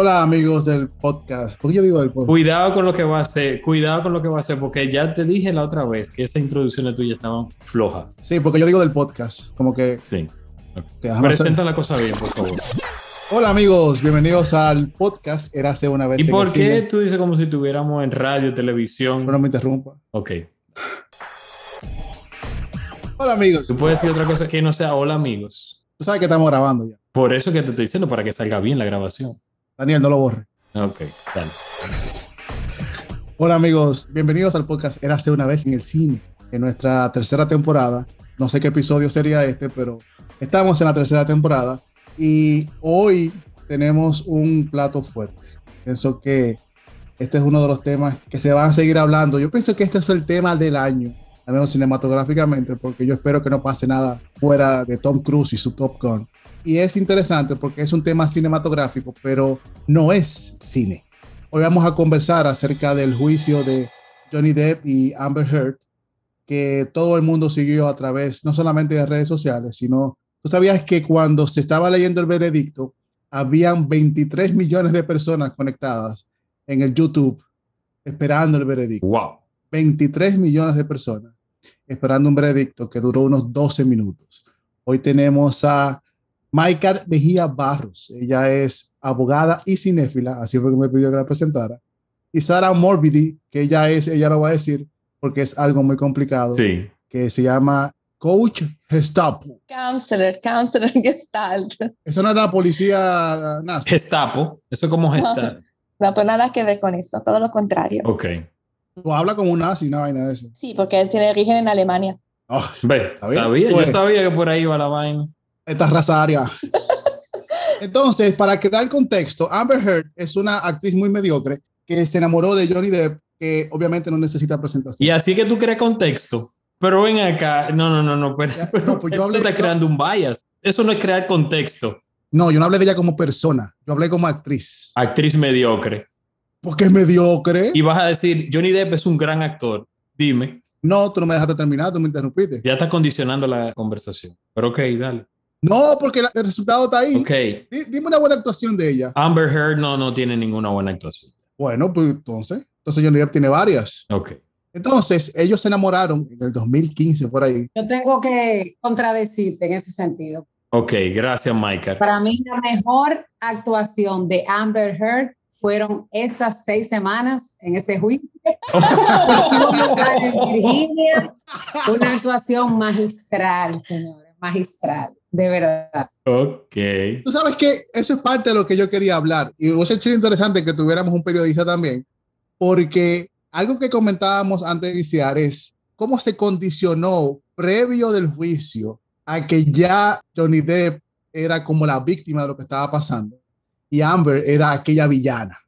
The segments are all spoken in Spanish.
Hola amigos del podcast. ¿Por qué yo digo del podcast? Cuidado con lo que va a hacer, cuidado con lo que va a hacer, porque ya te dije la otra vez que esa introducción de tuya estaba floja. Sí, porque yo digo del podcast. Como que. Sí. Presenta la cosa bien, por favor. Hola amigos, bienvenidos al podcast Érase una vez ¿Y por qué cine. tú dices como si estuviéramos en radio, televisión? No me interrumpa. Ok. Hola amigos. Tú puedes decir otra cosa que no sea hola amigos. Tú sabes que estamos grabando ya. Por eso que te estoy diciendo, para que salga bien la grabación. Daniel, no lo borre. Ok, dale. Hola amigos, bienvenidos al podcast Érase una vez en el cine. En nuestra tercera temporada. No sé qué episodio sería este, pero estamos en la tercera temporada. Y hoy tenemos un plato fuerte. Pienso que este es uno de los temas que se van a seguir hablando. Yo pienso que este es el tema del año, al menos cinematográficamente, porque yo espero que no pase nada fuera de Tom Cruise y su Top Gun. Y es interesante porque es un tema cinematográfico, pero no es cine. Hoy vamos a conversar acerca del juicio de Johnny Depp y Amber Heard, que todo el mundo siguió a través no solamente de redes sociales, sino tú sabías que cuando se estaba leyendo el veredicto, habían 23 millones de personas conectadas en el YouTube esperando el veredicto. Wow. 23 millones de personas esperando un veredicto que duró unos 12 minutos. Hoy tenemos a Maika Mejía Barros. Ella es abogada y cinéfila, así fue que me pidió que la presentara. Y Sara Morbidi, que ella es, ella lo va a decir porque es algo muy complicado, Sí. que se llama Coach Gestapo. Counselor, counselor Gestalt. Eso no es la policía nazi. Gestapo. Eso es como Gestapo. No, pues nada que ver con eso, todo lo contrario. Ok. O habla como un nazi, una vaina de eso. Sí, porque él tiene origen en Alemania. Ah, Ve, sabía, Pues. yo sabía que por ahí iba la vaina. Esta raza aria. Entonces, para crear contexto, Amber Heard es una actriz muy mediocre que se enamoró de Johnny Depp, que obviamente no necesita presentación. Y así que tú creas contexto. Pero ven acá, no, no, no, no, pero, no, pues yo hablé- estás yo- creando un bias. Eso no es crear contexto. No, yo no hablé de ella como persona, yo hablé como actriz. Actriz mediocre. Porque es mediocre. Y vas a decir, Johnny Depp es un gran actor. Dime, No, tú no me dejaste terminar, tú me interrumpiste. ya estás condicionando la conversación. Pero ok, dale. No, porque la- el resultado está ahí. Ok. Dime una buena actuación de ella. Amber Heard no, no tiene ninguna buena actuación. Bueno, pues entonces, entonces Johnny Depp tiene varias. Ok. Entonces, ellos se enamoraron en el 2015 por ahí. Yo tengo que contradecirte en ese sentido. Ok, gracias, Michael. Para mí, la mejor actuación de Amber Heard fueron estas seis semanas en ese juicio. en Virginia, una actuación magistral, señores, magistral, de verdad. Ok. Tú sabes que eso es parte de lo que yo quería hablar. Y hubiese sido interesante que tuviéramos un periodista también, porque algo que comentábamos antes de iniciar es cómo se condicionó previo del juicio a que ya Johnny Depp era como la víctima de lo que estaba pasando y Amber era aquella villana.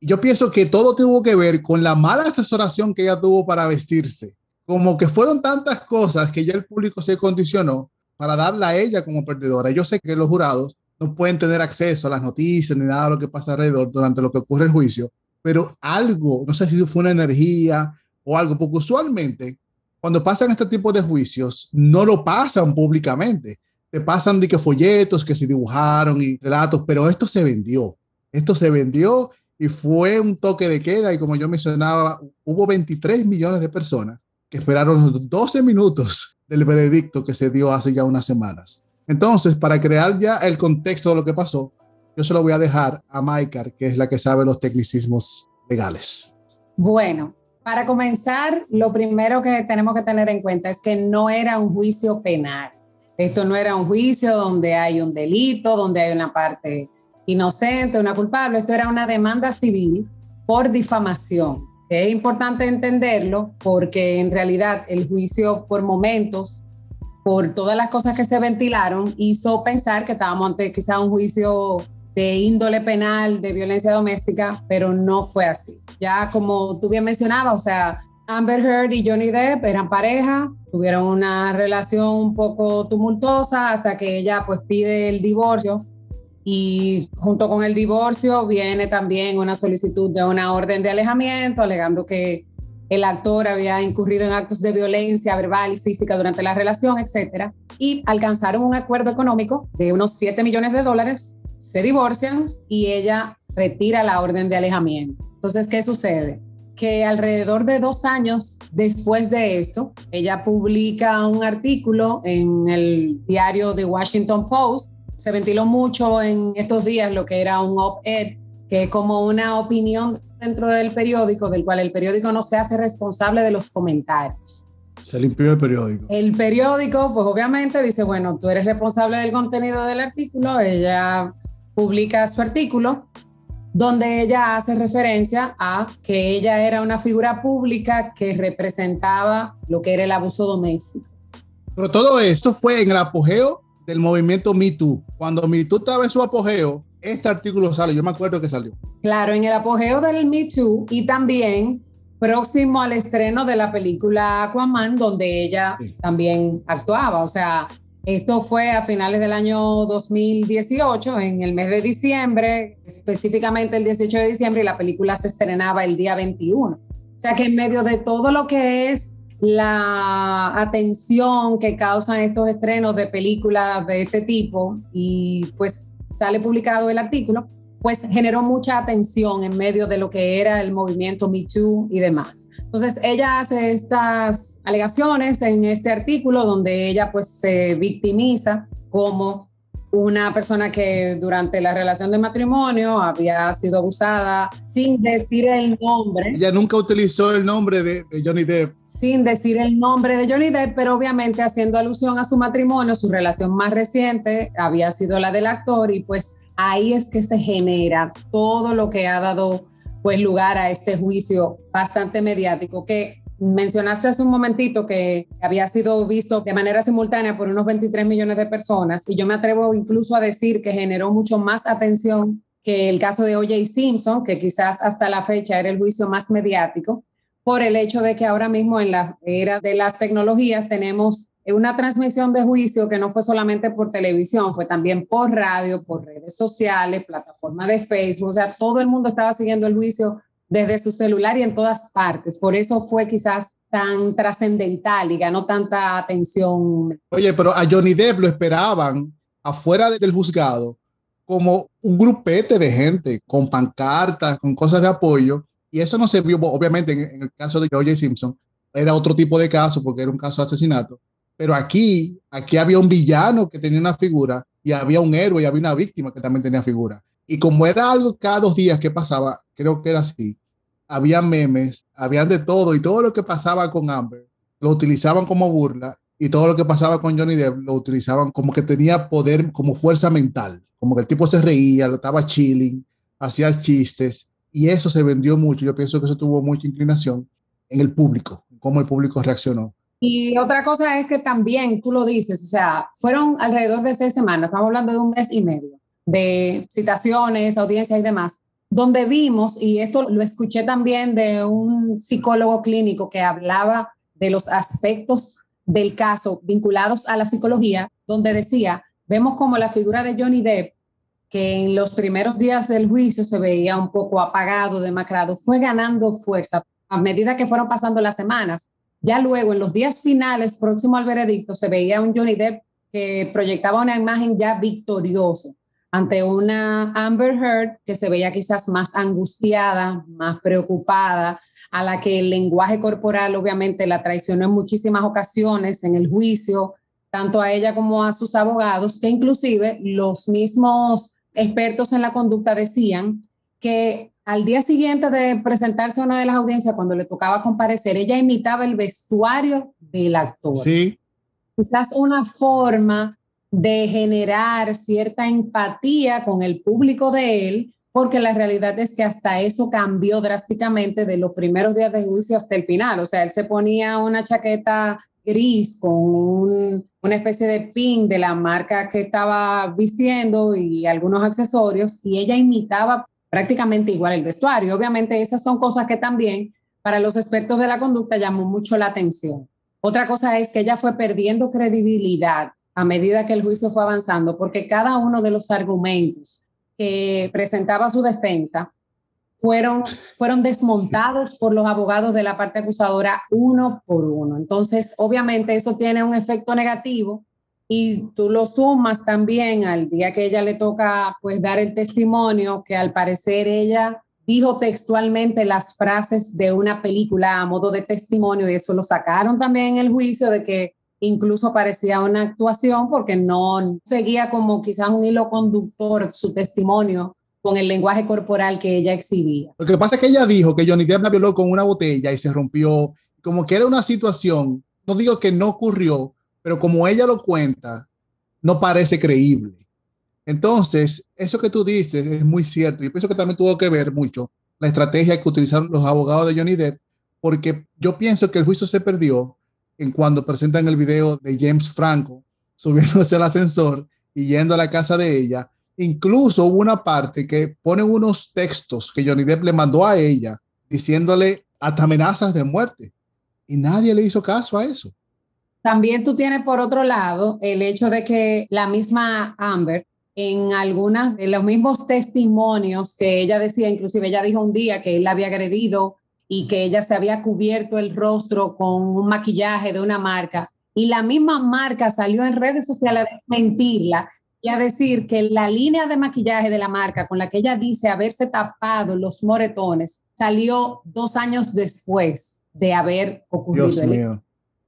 Y yo pienso que todo tuvo que ver con la mala asesoración que ella tuvo para vestirse. Como que fueron tantas cosas que ya el público se condicionó para darla a ella como perdedora. Yo sé que los jurados no pueden tener acceso a las noticias ni nada de lo que pasa alrededor durante lo que ocurre el juicio, pero algo, no sé si fue una energía o algo, porque usualmente cuando pasan este tipo de juicios no lo pasan públicamente. Te pasan de que folletos que se dibujaron y relatos, pero esto se vendió. Esto se vendió y fue un toque de queda y como yo mencionaba, hubo 23 millones de personas esperaron los 12 minutos del veredicto que se dio hace ya unas semanas. Entonces, para crear ya el contexto de lo que pasó, yo se lo voy a dejar a Maikar, que es la que sabe los tecnicismos legales. Bueno, para comenzar, lo primero que tenemos que tener en cuenta es que no era un juicio penal. Esto no era un juicio donde hay un delito, donde hay una parte inocente, una culpable. Esto era una demanda civil por difamación. Es importante entenderlo porque en realidad el juicio por momentos, por todas las cosas que se ventilaron, hizo pensar que estábamos ante quizá un juicio de índole penal, de violencia doméstica, pero no fue así. Ya como tú bien mencionabas, o sea, Amber Heard y Johnny Depp eran pareja, tuvieron una relación un poco tumultuosa hasta que ella pues pide el divorcio y junto con el divorcio viene también una solicitud de una orden de alejamiento alegando que el actor había incurrido en actos de violencia verbal y física durante la relación, etcétera, y alcanzaron un acuerdo económico de unos 7 millones de dólares, se divorcian y ella retira la orden de alejamiento. Entonces, ¿qué sucede? Que alrededor de dos años después de esto, ella publica un artículo en el diario The Washington Post. Se ventiló mucho en estos días lo que era un op-ed, que es como una opinión dentro del periódico, del cual el periódico no se hace responsable de los comentarios. Se limpió el periódico. El periódico, pues obviamente dice, bueno, tú eres responsable del contenido del artículo, ella publica su artículo donde ella hace referencia a que ella era una figura pública que representaba lo que era el abuso doméstico. Pero todo esto fue en el apogeo del movimiento Me Too. Cuando Me Too estaba en su apogeo, este artículo sale, yo me acuerdo que salió. Claro, en el apogeo del Me Too y también próximo al estreno de la película Aquaman, donde ella sí. también actuaba. O sea, esto fue a finales del año 2018, en el mes de diciembre, específicamente el 18 de diciembre, y la película se estrenaba el día 21. O sea que en medio de todo lo que es la atención que causan estos estrenos de películas de este tipo, y pues sale publicado el artículo, pues generó mucha atención en medio de lo que era el movimiento Me Too y demás. Entonces ella hace estas alegaciones en este artículo donde ella pues se victimiza como una persona que durante la relación de matrimonio había sido abusada sin decir el nombre. Ella nunca utilizó el nombre de, de, Johnny Depp. Sin decir el nombre de Johnny Depp, pero obviamente haciendo alusión a su matrimonio, su relación más reciente había sido la del actor y pues ahí es que se genera todo lo que ha dado pues lugar a este juicio bastante mediático que mencionaste hace un momentito que había sido visto de manera simultánea por unos 23 millones de personas y yo me atrevo incluso a decir que generó mucho más atención que el caso de OJ Simpson, que quizás hasta la fecha era el juicio más mediático, por el hecho de que ahora mismo en la era de las tecnologías tenemos una transmisión de juicio que no fue solamente por televisión, fue también por radio, por redes sociales, plataforma de Facebook, o sea, todo el mundo estaba siguiendo el juicio desde su celular y en todas partes. Por eso fue quizás tan trascendental y ganó tanta atención. Oye, pero a Johnny Depp lo esperaban afuera del juzgado como un grupete de gente con pancartas, con cosas de apoyo. Y eso no se vio, obviamente, en, el caso de O.J. Simpson, era otro tipo de caso porque era un caso de asesinato. Pero aquí, aquí había un villano que tenía una figura y había un héroe y había una víctima que también tenía figura. Y como era algo cada dos días que pasaba, creo que era así, había memes, habían de todo y todo lo que pasaba con Amber lo utilizaban como burla y todo lo que pasaba con Johnny Depp lo utilizaban como que tenía poder, como fuerza mental, como que el tipo se reía, lo estaba chilling, hacía chistes y eso se vendió mucho. Yo pienso que eso tuvo mucha inclinación en el público, cómo el público reaccionó. Y otra cosa es que también, tú lo dices, o sea, fueron alrededor de seis semanas, estamos hablando de un mes y medio, de citaciones, audiencias y demás, donde vimos, y esto lo escuché también de un psicólogo clínico que hablaba de los aspectos del caso vinculados a la psicología, donde decía, vemos como la figura de Johnny Depp, que en los primeros días del juicio se veía un poco apagado, demacrado, fue ganando fuerza a medida que fueron pasando las semanas. Ya luego, en los días finales, próximo al veredicto, se veía un Johnny Depp que proyectaba una imagen ya victoriosa ante una Amber Heard que se veía quizás más angustiada, más preocupada, a la que el lenguaje corporal obviamente la traicionó en muchísimas ocasiones en el juicio, tanto a ella como a sus abogados, que inclusive los mismos expertos en la conducta decían que al día siguiente de presentarse a una de las audiencias, cuando le tocaba comparecer, ella imitaba el vestuario del actor. Sí. Quizás una forma de generar cierta empatía con el público de él porque la realidad es que hasta eso cambió drásticamente de los primeros días de juicio hasta el final. O sea, él se ponía una chaqueta gris con un, una especie de pin de la marca que estaba vistiendo y algunos accesorios y ella imitaba prácticamente igual el vestuario. Obviamente esas son cosas que también para los expertos de la conducta llamó mucho la atención. Otra cosa es que ella fue perdiendo credibilidad a medida que el juicio fue avanzando porque cada uno de los argumentos que presentaba su defensa fueron, fueron desmontados por los abogados de la parte acusadora uno por uno. Entonces, obviamente eso tiene un efecto negativo y tú lo sumas también al día que ella le toca pues dar el testimonio, que al parecer ella dijo textualmente las frases de una película a modo de testimonio y eso lo sacaron también en el juicio de que incluso parecía una actuación porque no seguía como quizás un hilo conductor su testimonio con el lenguaje corporal que ella exhibía. Lo que pasa es que ella dijo que Johnny Depp la violó con una botella y se rompió, como que era una situación, no digo que no ocurrió, pero como ella lo cuenta, no parece creíble. Entonces, eso que tú dices es muy cierto. Yo pienso que también tuvo que ver mucho la estrategia que utilizaron los abogados de Johnny Depp, porque yo pienso que el juicio se perdió en cuando presentan el video de James Franco subiéndose al ascensor y yendo a la casa de ella. Incluso hubo una parte que ponen unos textos que Johnny Depp le mandó a ella diciéndole hasta amenazas de muerte y nadie le hizo caso a eso. También tú tienes por otro lado el hecho de que la misma Amber en algunas de los mismos testimonios que ella decía, inclusive ella dijo un día que él la había agredido y que ella se había cubierto el rostro con un maquillaje de una marca y la misma marca salió en redes sociales a desmentirla y a decir que la línea de maquillaje de la marca con la que ella dice haberse tapado los moretones salió dos años después de haber ocurrido. Dios mío.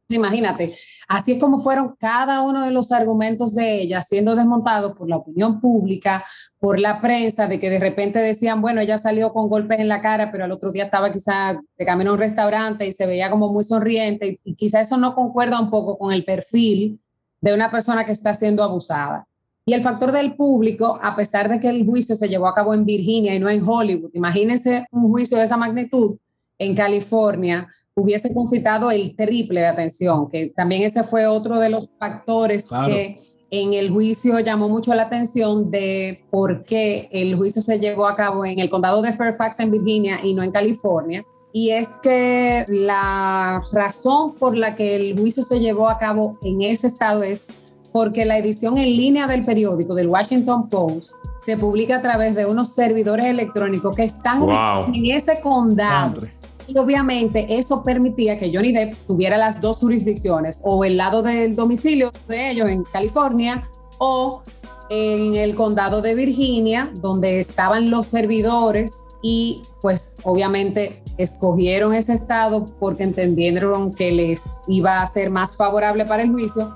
Imagínate, así es como fueron cada uno de los argumentos de ella siendo desmontados por la opinión pública, por la prensa, de que de repente decían, bueno, ella salió con golpes en la cara, pero al otro día estaba quizá de camino a un restaurante y se veía como muy sonriente y, quizá eso no concuerda un poco con el perfil de una persona que está siendo abusada. Y el factor del público, a pesar de que el juicio se llevó a cabo en Virginia y no en Hollywood, imagínense un juicio de esa magnitud en California, hubiese concitado el triple de atención, que también ese fue otro de los factores que en el juicio llamó mucho la atención de por qué el juicio se llevó a cabo en el condado de Fairfax en Virginia y no en California. Y es que la razón por la que el juicio se llevó a cabo en ese estado es porque la edición en línea del periódico del Washington Post se publica a través de unos servidores electrónicos que están en ese condado. Y obviamente eso permitía que Johnny Depp tuviera las dos jurisdicciones, o el lado del domicilio de ellos en California, o en el condado de Virginia, donde estaban los servidores y pues obviamente escogieron ese estado porque entendieron que les iba a ser más favorable para el juicio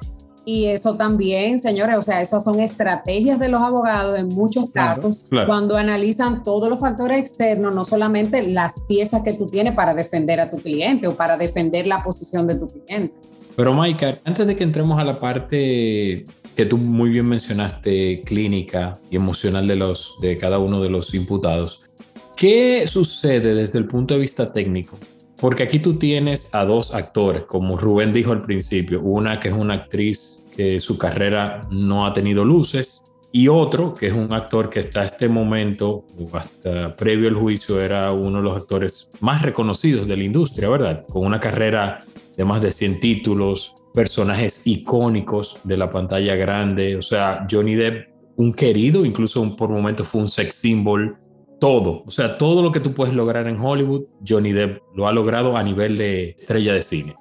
y eso también, señores, o sea, esas son estrategias de los abogados en muchos casos. cuando analizan todos los factores externos, no solamente las piezas que tú tienes para defender a tu cliente o para defender la posición de tu cliente. Pero, Maika, antes de que entremos a la parte que tú muy bien mencionaste, clínica y emocional de, los, de cada uno de los imputados, ¿qué sucede desde el punto de vista técnico porque aquí tú tienes a dos actores, como Rubén dijo al principio, una que es una actriz que su carrera no ha tenido luces y otro que es un actor que hasta este momento, hasta previo al juicio, era uno de los actores más reconocidos de la industria, ¿verdad? Con una carrera de más de 100 títulos, personajes icónicos de la pantalla grande, o sea, Johnny Depp, un querido, incluso por momentos fue un sex symbol todo, o sea, todo lo que tú puedes lograr en Hollywood, Johnny Depp lo ha logrado a nivel de estrella de cine.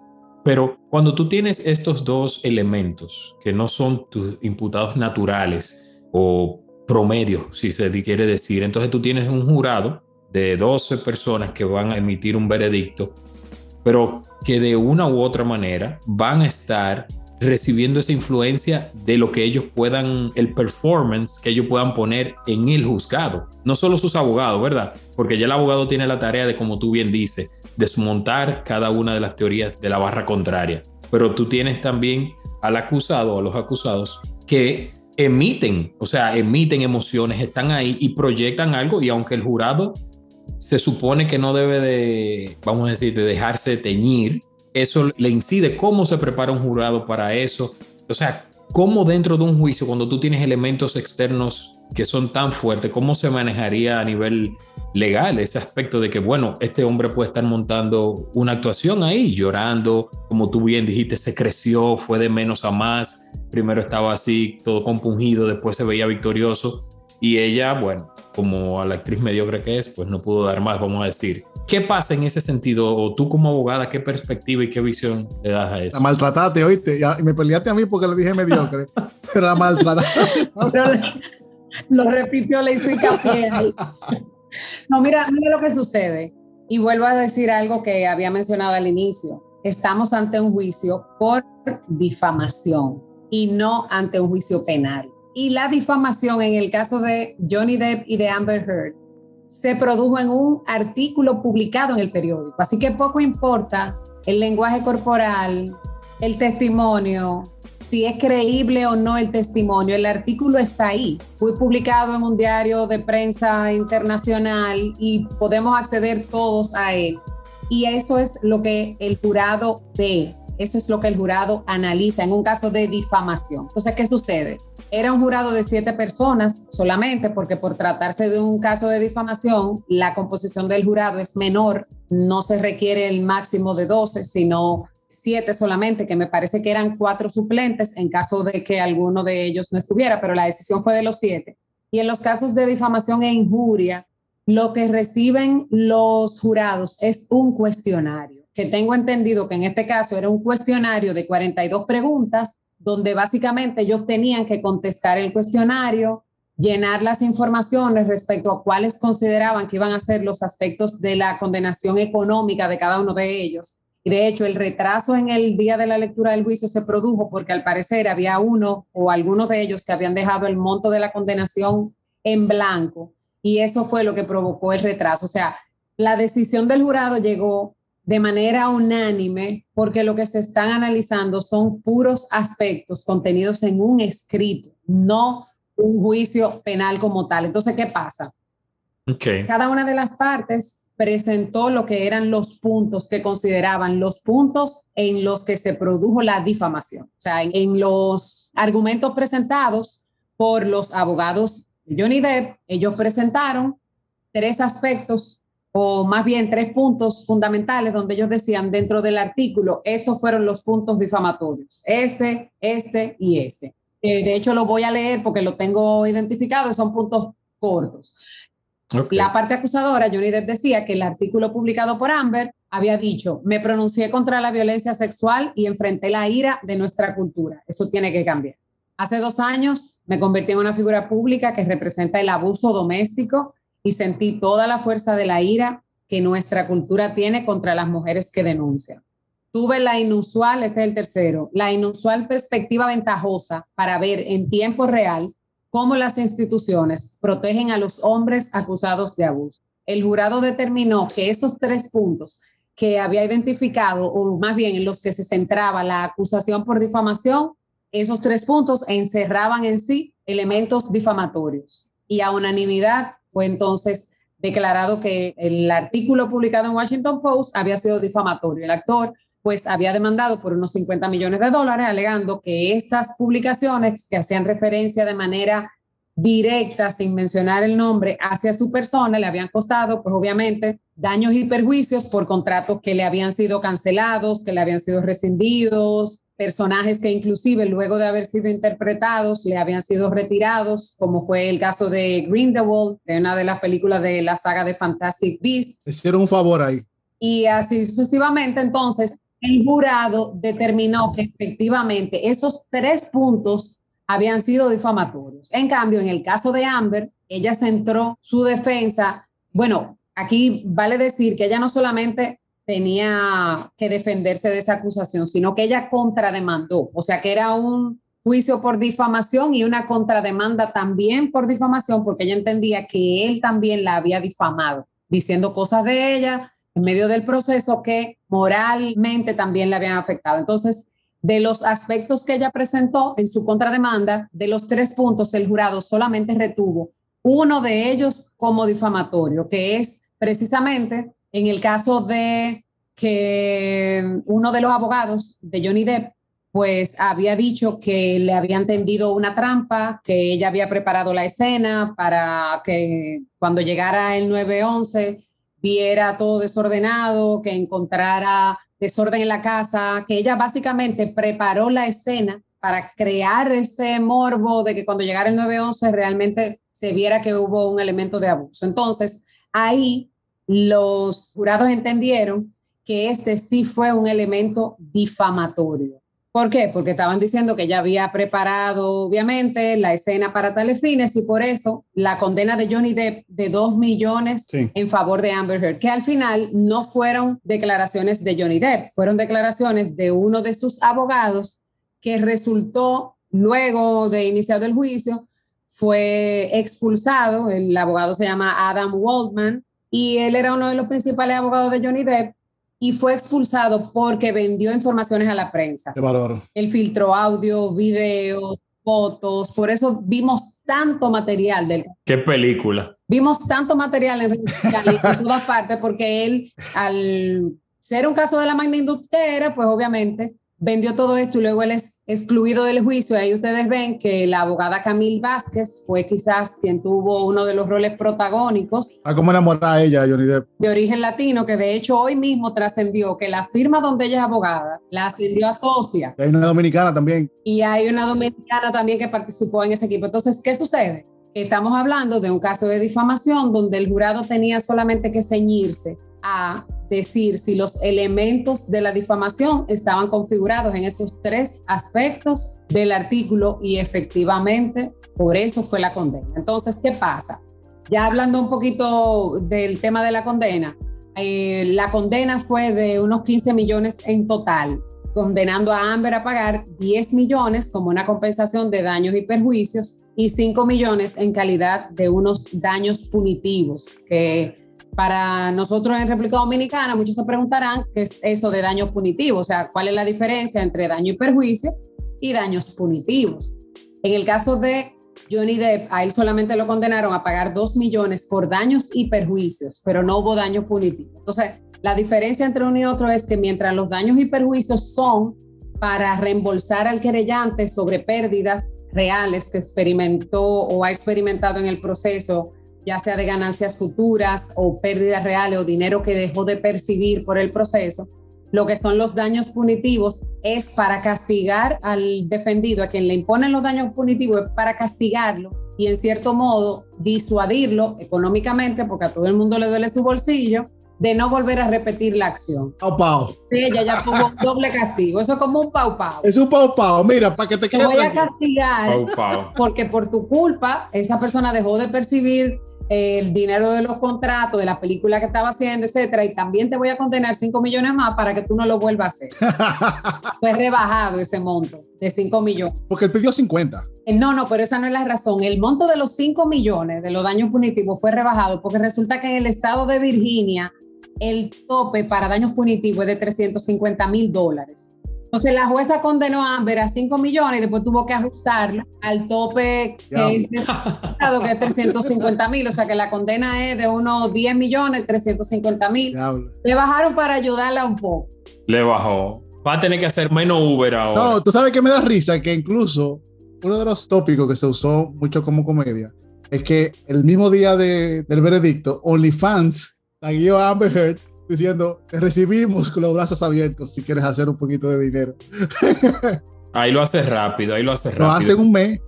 Pero cuando tú tienes estos dos elementos que no son tus imputados naturales o promedio, si se quiere decir, entonces tú tienes un jurado de 12 personas que van a emitir un veredicto, pero que de una u otra manera van a estar recibiendo esa influencia de lo que ellos puedan, el performance que ellos puedan poner en el juzgado. No solo sus abogados, ¿verdad? Porque ya el abogado tiene la tarea de, como tú bien dices, desmontar cada una de las teorías de la barra contraria. Pero tú tienes también al acusado o a los acusados que emiten, o sea, emiten emociones, están ahí y proyectan algo y aunque el jurado se supone que no debe de, vamos a decir, de dejarse teñir, eso le incide cómo se prepara un jurado para eso. O sea, cómo dentro de un juicio, cuando tú tienes elementos externos que son tan fuertes, cómo se manejaría a nivel legal ese aspecto de que, bueno, este hombre puede estar montando una actuación ahí, llorando, como tú bien dijiste, se creció, fue de menos a más, primero estaba así, todo compungido, después se veía victorioso, y ella, bueno, como a la actriz mediocre que es, pues no pudo dar más, vamos a decir. ¿Qué pasa en ese sentido? O tú como abogada, ¿qué perspectiva y qué visión le das a eso? La maltrataste, oíste. y me peleaste a mí porque le dije mediocre. pero la maltrataste. lo repitió, le hizo hincapié. No, mira, mira lo que sucede. Y vuelvo a decir algo que había mencionado al inicio. Estamos ante un juicio por difamación y no ante un juicio penal. Y la difamación en el caso de Johnny Depp y de Amber Heard se produjo en un artículo publicado en el periódico. Así que poco importa el lenguaje corporal, el testimonio, si es creíble o no el testimonio. El artículo está ahí. Fue publicado en un diario de prensa internacional y podemos acceder todos a él. Y eso es lo que el jurado ve. Eso es lo que el jurado analiza en un caso de difamación. Entonces, ¿qué sucede? Era un jurado de siete personas solamente, porque por tratarse de un caso de difamación, la composición del jurado es menor. No se requiere el máximo de 12, sino siete solamente, que me parece que eran cuatro suplentes en caso de que alguno de ellos no estuviera, pero la decisión fue de los siete. Y en los casos de difamación e injuria, lo que reciben los jurados es un cuestionario, que tengo entendido que en este caso era un cuestionario de 42 preguntas, donde básicamente ellos tenían que contestar el cuestionario, llenar las informaciones respecto a cuáles consideraban que iban a ser los aspectos de la condenación económica de cada uno de ellos de hecho, el retraso en el día de la lectura del juicio se produjo porque al parecer había uno o algunos de ellos que habían dejado el monto de la condenación en blanco y eso fue lo que provocó el retraso. O sea, la decisión del jurado llegó de manera unánime porque lo que se están analizando son puros aspectos contenidos en un escrito, no un juicio penal como tal. Entonces, ¿qué pasa? Okay. Cada una de las partes presentó lo que eran los puntos que consideraban los puntos en los que se produjo la difamación. O sea, en, los argumentos presentados por los abogados de Johnny Depp, ellos presentaron tres aspectos o más bien tres puntos fundamentales donde ellos decían dentro del artículo, estos fueron los puntos difamatorios, este, este y este. Eh, de hecho, lo voy a leer porque lo tengo identificado, son puntos cortos. La parte acusadora, Johnny Depp decía que el artículo publicado por Amber había dicho, me pronuncié contra la violencia sexual y enfrenté la ira de nuestra cultura. Eso tiene que cambiar. Hace dos años me convertí en una figura pública que representa el abuso doméstico y sentí toda la fuerza de la ira que nuestra cultura tiene contra las mujeres que denuncian. Tuve la inusual, este es el tercero, la inusual perspectiva ventajosa para ver en tiempo real cómo las instituciones protegen a los hombres acusados de abuso. El jurado determinó que esos tres puntos que había identificado, o más bien en los que se centraba la acusación por difamación, esos tres puntos encerraban en sí elementos difamatorios. Y a unanimidad fue entonces declarado que el artículo publicado en Washington Post había sido difamatorio. El actor pues había demandado por unos 50 millones de dólares, alegando que estas publicaciones que hacían referencia de manera directa, sin mencionar el nombre, hacia su persona, le habían costado, pues obviamente, daños y perjuicios por contratos que le habían sido cancelados, que le habían sido rescindidos, personajes que inclusive luego de haber sido interpretados le habían sido retirados, como fue el caso de Grindelwald, de una de las películas de la saga de Fantastic Beasts. Hicieron un favor ahí. Y así sucesivamente, entonces, el jurado determinó que efectivamente esos tres puntos habían sido difamatorios. En cambio, en el caso de Amber, ella centró su defensa. Bueno, aquí vale decir que ella no solamente tenía que defenderse de esa acusación, sino que ella contrademandó, o sea que era un juicio por difamación y una contrademanda también por difamación, porque ella entendía que él también la había difamado, diciendo cosas de ella, en medio del proceso que moralmente también le habían afectado. Entonces, de los aspectos que ella presentó en su contrademanda, de los tres puntos, el jurado solamente retuvo uno de ellos como difamatorio, que es precisamente en el caso de que uno de los abogados de Johnny Depp pues había dicho que le habían tendido una trampa, que ella había preparado la escena para que cuando llegara el 911 viera todo desordenado, que encontrara desorden en la casa, que ella básicamente preparó la escena para crear ese morbo de que cuando llegara el 911 realmente se viera que hubo un elemento de abuso. Entonces, ahí los jurados entendieron que este sí fue un elemento difamatorio. ¿Por qué? Porque estaban diciendo que ella había preparado, obviamente, la escena para tales fines y por eso la condena de Johnny Depp de dos millones Sí. en favor de Amber Heard, que al final no fueron declaraciones de Johnny Depp, fueron declaraciones de uno de sus abogados que resultó, luego de iniciado el juicio, fue expulsado. El abogado se llama Adam Waldman y él era uno de los principales abogados de Johnny Depp y fue expulsado porque vendió informaciones a la prensa. Qué bárbaro. Él filtró audio, videos, fotos, por eso vimos tanto material del Qué película. vimos tanto material en en todas partes porque él, al ser un caso de la magnitud que era, pues obviamente vendió todo esto y luego él es excluido del juicio. Ahí ustedes ven que la abogada Camille Vázquez fue quizás quien tuvo uno de los roles protagónicos A cómo enamorar a ella, Johnny Depp. de origen latino, que de hecho hoy mismo trascendió que la firma donde ella es abogada la ascendió a socia. Y hay una dominicana también. Y hay una dominicana también que participó en ese equipo. Entonces, ¿qué sucede? Estamos hablando de un caso de difamación donde el jurado tenía solamente que ceñirse a decir si los elementos de la difamación estaban configurados en esos tres aspectos del artículo y efectivamente por eso fue la condena. Entonces, ¿qué pasa? Ya hablando un poquito del tema de la condena, eh, la condena fue de unos 15 millones en total condenando a Amber a pagar 10 millones como una compensación de daños y perjuicios y 5 millones en calidad de unos daños punitivos, que para nosotros en República Dominicana muchos se preguntarán qué es eso de daño punitivo, o sea, cuál es la diferencia entre daño y perjuicio y daños punitivos. En el caso de Johnny Depp, a él solamente lo condenaron a pagar 2 millones por daños y perjuicios, pero no hubo daño punitivo. Entonces, la diferencia entre uno y otro es que mientras los daños y perjuicios son para reembolsar al querellante sobre pérdidas reales que experimentó o ha experimentado en el proceso, ya sea de ganancias futuras o pérdidas reales o dinero que dejó de percibir por el proceso, lo que son los daños punitivos es para castigar al defendido, a quien le imponen los daños punitivos, es para castigarlo y en cierto modo disuadirlo económicamente, porque a todo el mundo le duele su bolsillo, de no volver a repetir la acción. Pau Pau. Ella ya tuvo un doble castigo, eso es como un pau pau. Es un Pau Pau. Mira, para que te Te quede voy a castigar Pau, pau. porque por tu culpa esa persona dejó de percibir el dinero de los contratos, de la película que estaba haciendo, etcétera, y también te voy a condenar 5 millones más para que tú no lo vuelvas a hacer. Fue rebajado ese monto de 5 millones. Porque él pidió 50. Eh, No, no, pero esa no es la razón. El monto de los 5 millones de los daños punitivos fue rebajado porque resulta que en el estado de Virginia el tope para daños punitivos es de 350 mil dólares. Entonces la jueza condenó a Amber a 5 millones y después tuvo que ajustarlo al tope que es que es 350 mil. O sea que la condena es de unos 10 millones, 350 mil. Le bajaron para ayudarla un poco. Le bajó. Va a tener que hacer menos Uber ahora. No, tú sabes que me da risa que incluso uno de los tópicos que se usó mucho como comedia es que el mismo día de- del veredicto, OnlyFans taguió a Amber Heard diciendo te recibimos con los brazos abiertos si quieres hacer un poquito de dinero. Ahí lo hace rápido, ahí lo hace Lo rápido. hace en un mes.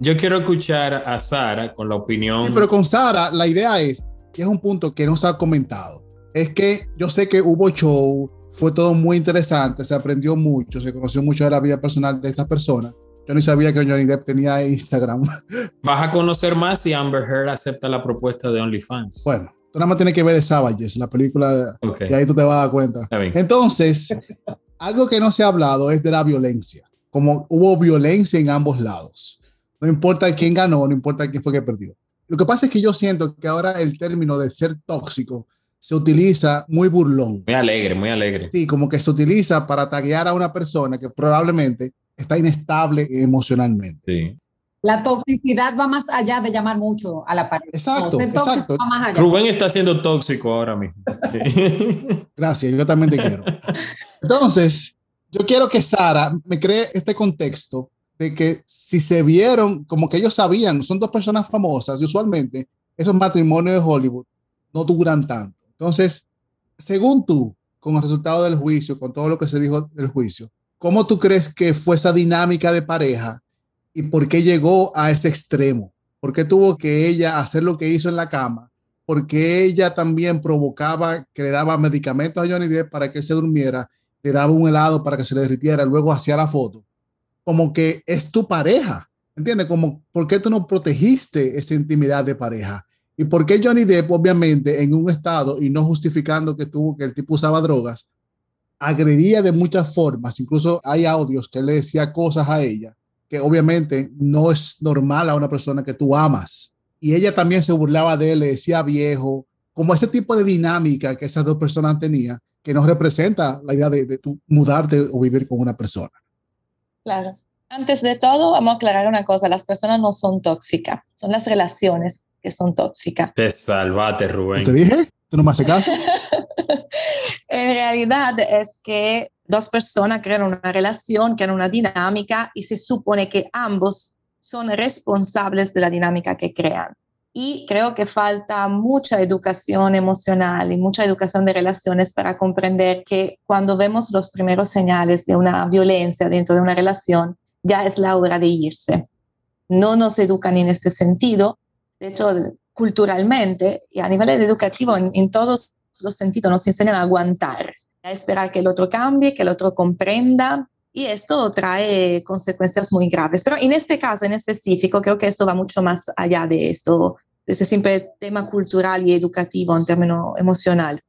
Yo quiero escuchar a Sara con la opinión. Sí, pero con Sara, la idea es, y es un punto que no se ha comentado, es que yo sé que hubo show, fue todo muy interesante, se aprendió mucho, se conoció mucho de la vida personal de estas personas. Yo ni sabía que Johnny Depp tenía Instagram. Vas a conocer más si Amber Heard acepta la propuesta de OnlyFans. Bueno, tú nada más tienes que ver de Savages, la película, ok. y ahí tú te vas a dar cuenta. Entonces, algo que no se ha hablado es de la violencia. Como hubo violencia en ambos lados. No importa quién ganó, no importa quién fue que perdió. Lo que pasa es que yo siento que ahora el término de ser tóxico se utiliza muy burlón. Muy alegre, muy alegre. Sí, como que se utiliza para taguear a una persona que probablemente está inestable emocionalmente. Sí. La toxicidad va más allá de llamar mucho a la pareja. Exacto, exacto. va más allá. Rubén está siendo tóxico ahora mismo. Gracias, yo también te quiero. Entonces, yo quiero que Sara me cree este contexto de que si se vieron, como que ellos sabían, son dos personas famosas y usualmente esos matrimonios de Hollywood no duran tanto. Entonces, según tú, con el resultado del juicio, con todo lo que se dijo del juicio, ¿cómo tú crees que fue esa dinámica de pareja y por qué llegó a ese extremo? ¿Por qué tuvo que ella hacer lo que hizo en la cama? Porque ella también provocaba que le daba medicamentos a Johnny Depp para que él se durmiera, le daba un helado para que se le derritiera, luego hacía la foto. Como que es tu pareja, ¿entiendes? Como, ¿por qué tú no protegiste esa intimidad de pareja? ¿Y por qué Johnny Depp, obviamente, en un estado y no justificando que tuvo que el tipo usaba drogas, agredía de muchas formas? Incluso hay audios que le decía cosas a ella que obviamente no es normal a una persona que tú amas. Y ella también se burlaba de él, le decía viejo, como ese tipo de dinámica que esas dos personas tenían, que no representa la idea de, de tú mudarte o vivir con una persona. Claro. Antes de todo, vamos a aclarar una cosa, las personas no son tóxicas, son las relaciones que son tóxicas. Te salvate, Rubén. ¿Te dije? ¿Tú no me haces caso? en realidad es que dos personas crean una relación, crean una dinámica y se supone que ambos son responsables de la dinámica que crean. Y creo que falta mucha educación emocional y mucha educación de relaciones para comprender que cuando vemos los primeros señales de una violencia dentro de una relación, ya es la hora de irse. No nos educan en este sentido. De hecho, culturalmente y a nivel educativo, en, en todos los sentidos, nos enseñan a aguantar, a esperar que el otro cambie, que el otro comprenda. Y esto trae consecuencias muy graves. Pero en este caso en específico, creo que esto va mucho más allá de esto, este simple tema cultural y educativo en términos emocional.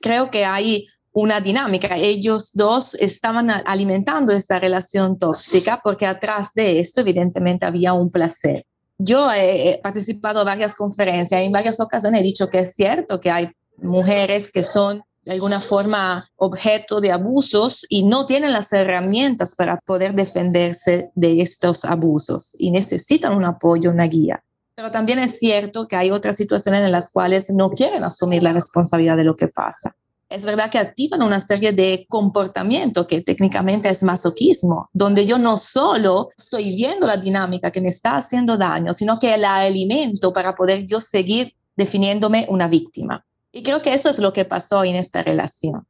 Creo que hay una dinámica. Ellos dos estaban alimentando esta relación tóxica porque atrás de esto evidentemente había un placer. Yo he participado en varias conferencias y en varias ocasiones he dicho que es cierto que hay mujeres que son de alguna forma objeto de abusos y no tienen las herramientas para poder defenderse de estos abusos y necesitan un apoyo, una guía. Pero también es cierto que hay otras situaciones en las cuales no quieren asumir la responsabilidad de lo que pasa. Es verdad que activan una serie de comportamientos que técnicamente es masoquismo, donde yo no solo estoy viendo la dinámica que me está haciendo daño, sino que la alimento para poder yo seguir definiéndome una víctima. Y creo que eso es lo que pasó en esta relación.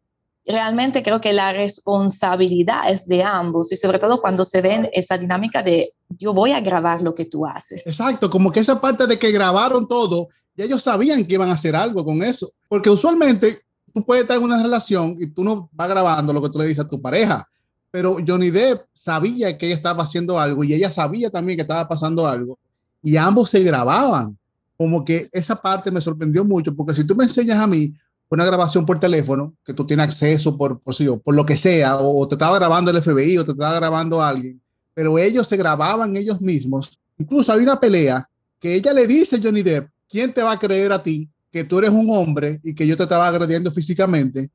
Realmente creo que la responsabilidad es de ambos y sobre todo cuando se ven esa dinámica de yo voy a grabar lo que tú haces. Exacto, como que esa parte de que grabaron todo, ya ellos sabían que iban a hacer algo con eso, porque usualmente tú puedes estar en una relación y tú no vas grabando lo que tú le dices a tu pareja, pero Johnny Depp sabía que ella estaba haciendo algo y ella sabía también que estaba pasando algo y ambos se grababan como que esa parte me sorprendió mucho, porque si tú me enseñas a mí una grabación por teléfono, que tú tienes acceso por, por, por, por lo que sea, o, o, te estaba grabando el FBI o te estaba grabando alguien, pero ellos se grababan ellos mismos. Incluso hay una pelea que ella le dice a Johnny Depp, ¿quién te va a creer a ti que tú eres un hombre y que yo te estaba agrediendo físicamente?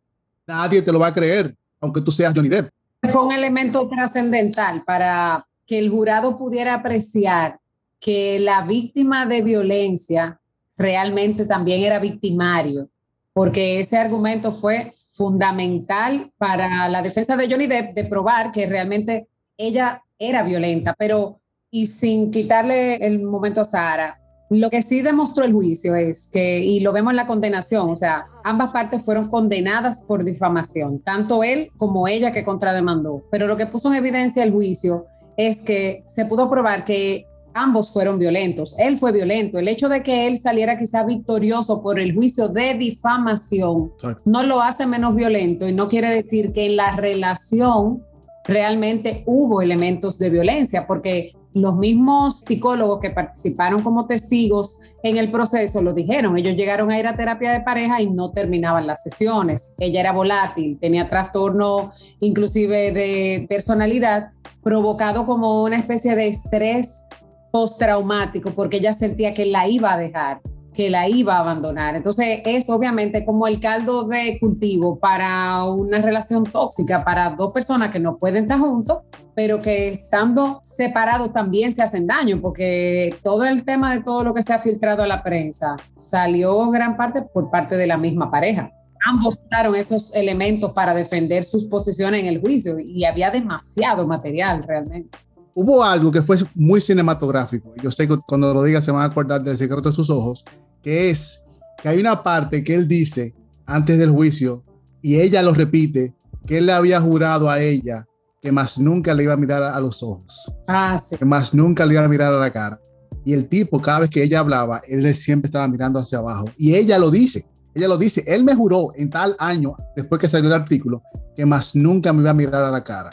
Nadie te lo va a creer, aunque tú seas Johnny Depp. Fue un elemento trascendental para que el jurado pudiera apreciar que la víctima de violencia realmente también era victimario, porque ese argumento fue fundamental para la defensa de Johnny Depp de probar que realmente ella era violenta, pero y sin quitarle el momento a Sara, lo que sí demostró el juicio es que, y lo vemos en la condenación, o sea, ambas partes fueron condenadas por difamación, tanto él como ella que contrademandó, pero lo que puso en evidencia el juicio es que se pudo probar que ambos fueron violentos. Él fue violento. El hecho de que él saliera quizá victorioso por el juicio de difamación no lo hace menos violento y no quiere decir que en la relación realmente hubo elementos de violencia, porque los mismos psicólogos que participaron como testigos en el proceso lo dijeron. Ellos llegaron a ir a terapia de pareja y no terminaban las sesiones. Ella era volátil, tenía trastorno inclusive de personalidad provocado como una especie de estrés postraumático porque ella sentía que la iba a dejar. que la iba a abandonar. Entonces es obviamente como el caldo de cultivo para una relación tóxica, para dos personas que no pueden estar juntos, pero que estando separados también se hacen daño, porque todo el tema de todo lo que se ha filtrado a la prensa salió gran parte por parte de la misma pareja. Ambos usaron esos elementos para defender sus posiciones en el juicio y había demasiado material realmente hubo algo que fue muy cinematográfico. Yo sé que cuando lo diga se van a acordar del secreto de sus ojos, que es que hay una parte que él dice antes del juicio y ella lo repite, que él le había jurado a ella que más nunca le iba a mirar a los ojos. Ah, sí. Que más nunca le iba a mirar a la cara. Y el tipo, cada vez que ella hablaba, él siempre estaba mirando hacia abajo. Y ella lo dice. Ella lo dice. Él me juró en tal año, después que salió el artículo, que más nunca me iba a mirar a la cara.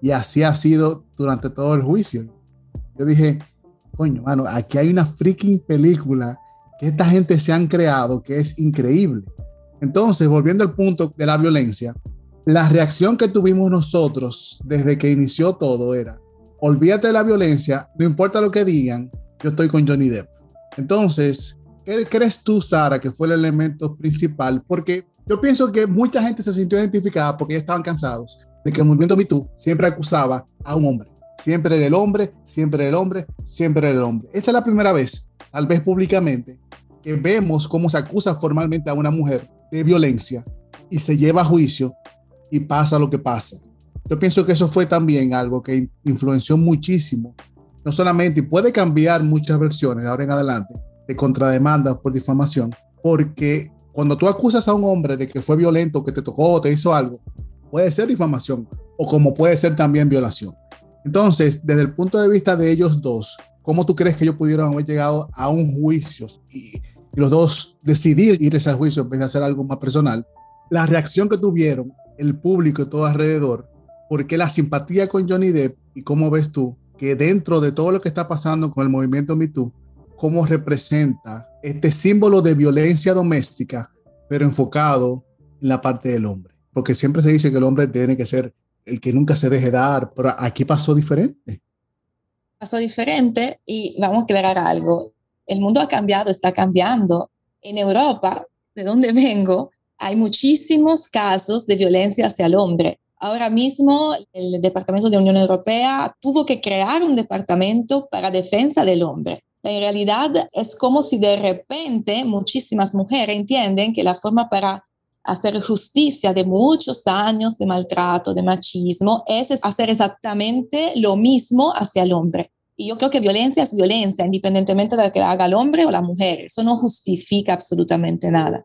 Y así ha sido durante todo el juicio. Yo dije, coño, mano, aquí hay una freaking película que esta gente se han creado que es increíble. Entonces, volviendo al punto de la violencia, la reacción que tuvimos nosotros desde que inició todo era, olvídate de la violencia, no importa lo que digan, yo estoy con Johnny Depp. Entonces, ¿qué crees tú, Sara, que fue el elemento principal? Porque yo pienso que mucha gente se sintió identificada porque ya estaban cansados de que el movimiento MeToo siempre acusaba a un hombre. Siempre era el hombre, siempre era el hombre, siempre era el hombre. Esta es la primera vez, tal vez públicamente, que vemos cómo se acusa formalmente a una mujer de violencia y se lleva a juicio y pasa lo que pasa. Yo pienso que eso fue también algo que influenció muchísimo, no solamente, y puede cambiar muchas versiones de ahora en adelante, de contrademandas por difamación, porque cuando tú acusas a un hombre de que fue violento, que te tocó, te hizo algo, puede ser difamación o como puede ser también violación. Entonces, desde el punto de vista de ellos dos, ¿cómo tú crees que ellos pudieron haber llegado a un juicio y, los dos decidir ir a ese juicio en vez de hacer algo más personal? La reacción que tuvieron el público y todo alrededor, porque la simpatía con Johnny Depp y cómo ves tú que dentro de todo lo que está pasando con el movimiento Me Too, cómo representa este símbolo de violencia doméstica, pero enfocado en la parte del hombre porque siempre se dice que el hombre tiene que ser el que nunca se deje dar, pero aquí pasó diferente. Pasó diferente y vamos a aclarar algo. El mundo ha cambiado, está cambiando. En Europa, de donde vengo, hay muchísimos casos de violencia hacia el hombre. Ahora mismo el Departamento de Unión Europea tuvo que crear un departamento para defensa del hombre. En realidad es como si de repente muchísimas mujeres entienden que la forma para hacer justicia de muchos años de maltrato, de machismo, es hacer exactamente lo mismo hacia el hombre. Y yo creo que violencia es violencia, independientemente de que haga el hombre o la mujer. Eso no justifica absolutamente nada.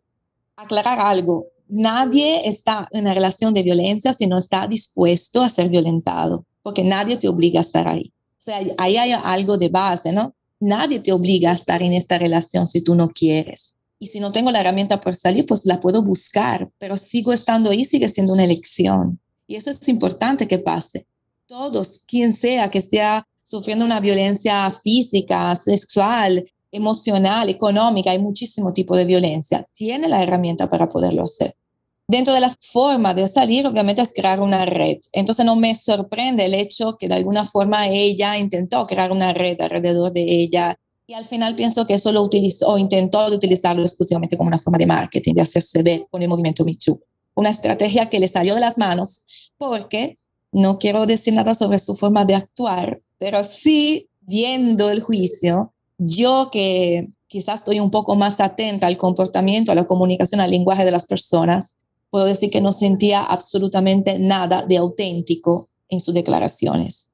Aclarar algo, nadie está en una relación de violencia si no está dispuesto a ser violentado, porque nadie te obliga a estar ahí. O sea, ahí hay algo de base, ¿no? Nadie te obliga a estar en esta relación si tú no quieres. Y si no tengo la herramienta por salir, pues la puedo buscar, pero sigo estando ahí, sigue siendo una elección. Y eso es importante que pase. Todos, quien sea que esté sufriendo una violencia física, sexual, emocional, económica, hay muchísimo tipo de violencia, tiene la herramienta para poderlo hacer. Dentro de las formas de salir, obviamente, es crear una red. Entonces, no me sorprende el hecho que de alguna forma ella intentó crear una red alrededor de ella, y al final pienso que eso lo utilizó o intentó utilizarlo exclusivamente como una forma de marketing, de hacerse ver con el movimiento Me Too. Una estrategia que le salió de las manos porque no quiero decir nada sobre su forma de actuar, pero sí viendo el juicio, yo que quizás estoy un poco más atenta al comportamiento, a la comunicación, al lenguaje de las personas, puedo decir que no sentía absolutamente nada de auténtico en sus declaraciones.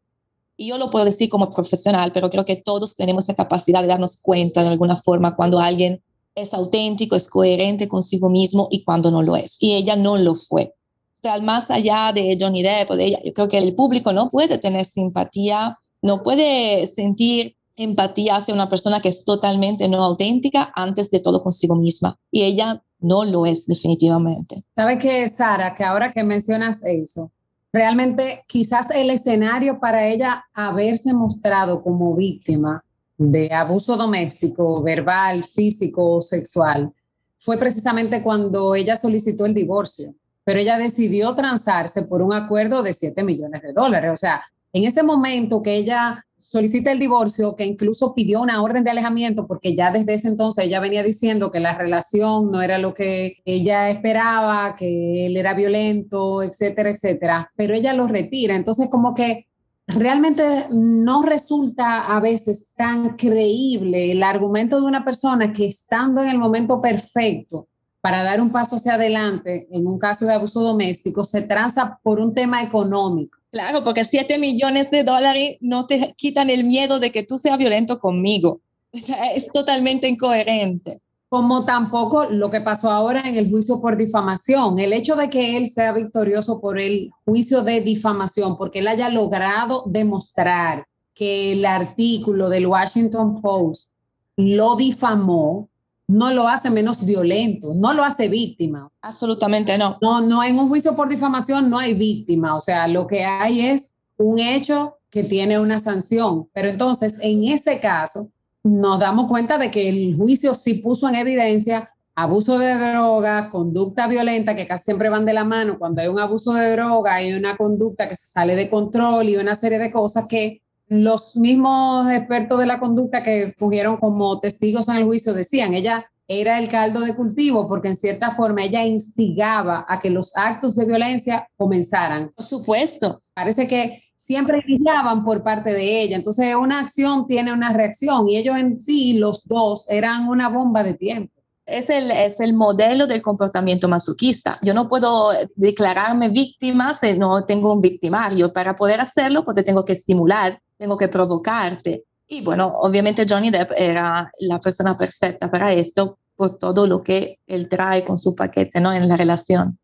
Y yo lo puedo decir como profesional, pero creo que todos tenemos esa capacidad de darnos cuenta de alguna forma cuando alguien es auténtico, es coherente consigo mismo y cuando no lo es. Y ella no lo fue. O sea, más allá de Johnny Depp o de ella, yo creo que el público no puede tener simpatía, no puede sentir empatía hacia una persona que es totalmente no auténtica antes de todo consigo misma. Y ella no lo es definitivamente. ¿Sabe qué, Sara? Que ahora que mencionas eso, realmente quizás el escenario para ella haberse mostrado como víctima de abuso doméstico, verbal, físico o sexual, fue precisamente cuando ella solicitó el divorcio, pero ella decidió transarse por un acuerdo de 7 millones de dólares. O sea, en ese momento que ella solicita el divorcio, que incluso pidió una orden de alejamiento, porque ya desde ese entonces ella venía diciendo que la relación no era lo que ella esperaba, que él era violento, etcétera, etcétera, pero ella lo retira. Entonces, como que realmente no resulta a veces tan creíble el argumento de una persona que estando en el momento perfecto para dar un paso hacia adelante en un caso de abuso doméstico se tranza por un tema económico. Claro, porque 7 millones de dólares no te quitan el miedo de que tú seas violento conmigo. Es totalmente incoherente. Como tampoco lo que pasó ahora en el juicio por difamación. El hecho de que él sea victorioso por el juicio de difamación, porque él haya logrado demostrar que el artículo del Washington Post lo difamó, no lo hace menos violento, no lo hace víctima. Absolutamente no. No, no en un juicio por difamación no hay víctima, o sea, lo que hay es un hecho que tiene una sanción, pero entonces en ese caso nos damos cuenta de que el juicio sí puso en evidencia abuso de droga, conducta violenta, que casi siempre van de la mano. Cuando hay un abuso de droga, hay una conducta que se sale de control y una serie de cosas que los mismos expertos de la conducta que fungieron como testigos en el juicio decían, ella era el caldo de cultivo porque en cierta forma ella instigaba a que los actos de violencia comenzaran. Por supuesto. Parece que siempre iniciaban por parte de ella. Entonces una acción tiene una reacción y ellos en sí, los dos, eran una bomba de tiempo. Es el, es el modelo del comportamiento masoquista. Yo no puedo declararme víctima si no tengo un victimario. Para poder hacerlo, pues te tengo que estimular tengo que provocarte. Y bueno, obviamente Johnny Depp era la persona perfecta para esto por todo lo que él trae con su paquete, ¿no? En la relación.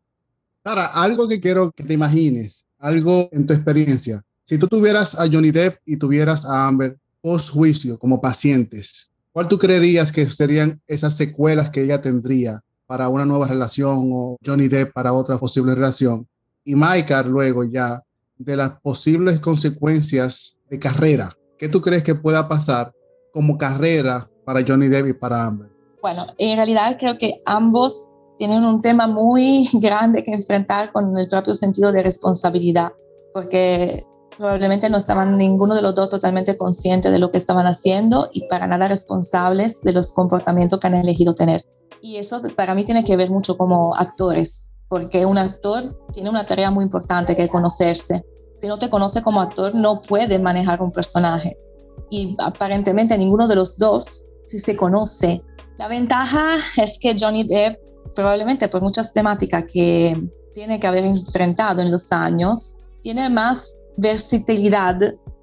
Sara, algo que quiero que te imagines, algo en tu experiencia. Si tú tuvieras a Johnny Depp y tuvieras a Amber post juicio como pacientes, ¿cuál tú creerías que serían esas secuelas que ella tendría para una nueva relación o Johnny Depp para otra posible relación? Y Michael luego ya de las posibles consecuencias de carrera. ¿Qué tú crees que pueda pasar como carrera para Johnny Depp y para Amber? Bueno, en realidad creo que ambos tienen un tema muy grande que enfrentar con el propio sentido de responsabilidad, porque probablemente no estaban ninguno de los dos totalmente conscientes de lo que estaban haciendo y para nada responsables de los comportamientos que han elegido tener. Y eso para mí tiene que ver mucho como actores, porque un actor tiene una tarea muy importante que conocerse si no te conoce como actor, no puede manejar un personaje. Y aparentemente ninguno de los dos si se conoce. La ventaja es que Johnny Depp, probablemente por muchas temáticas que tiene que haber enfrentado en los años, tiene más versatilidad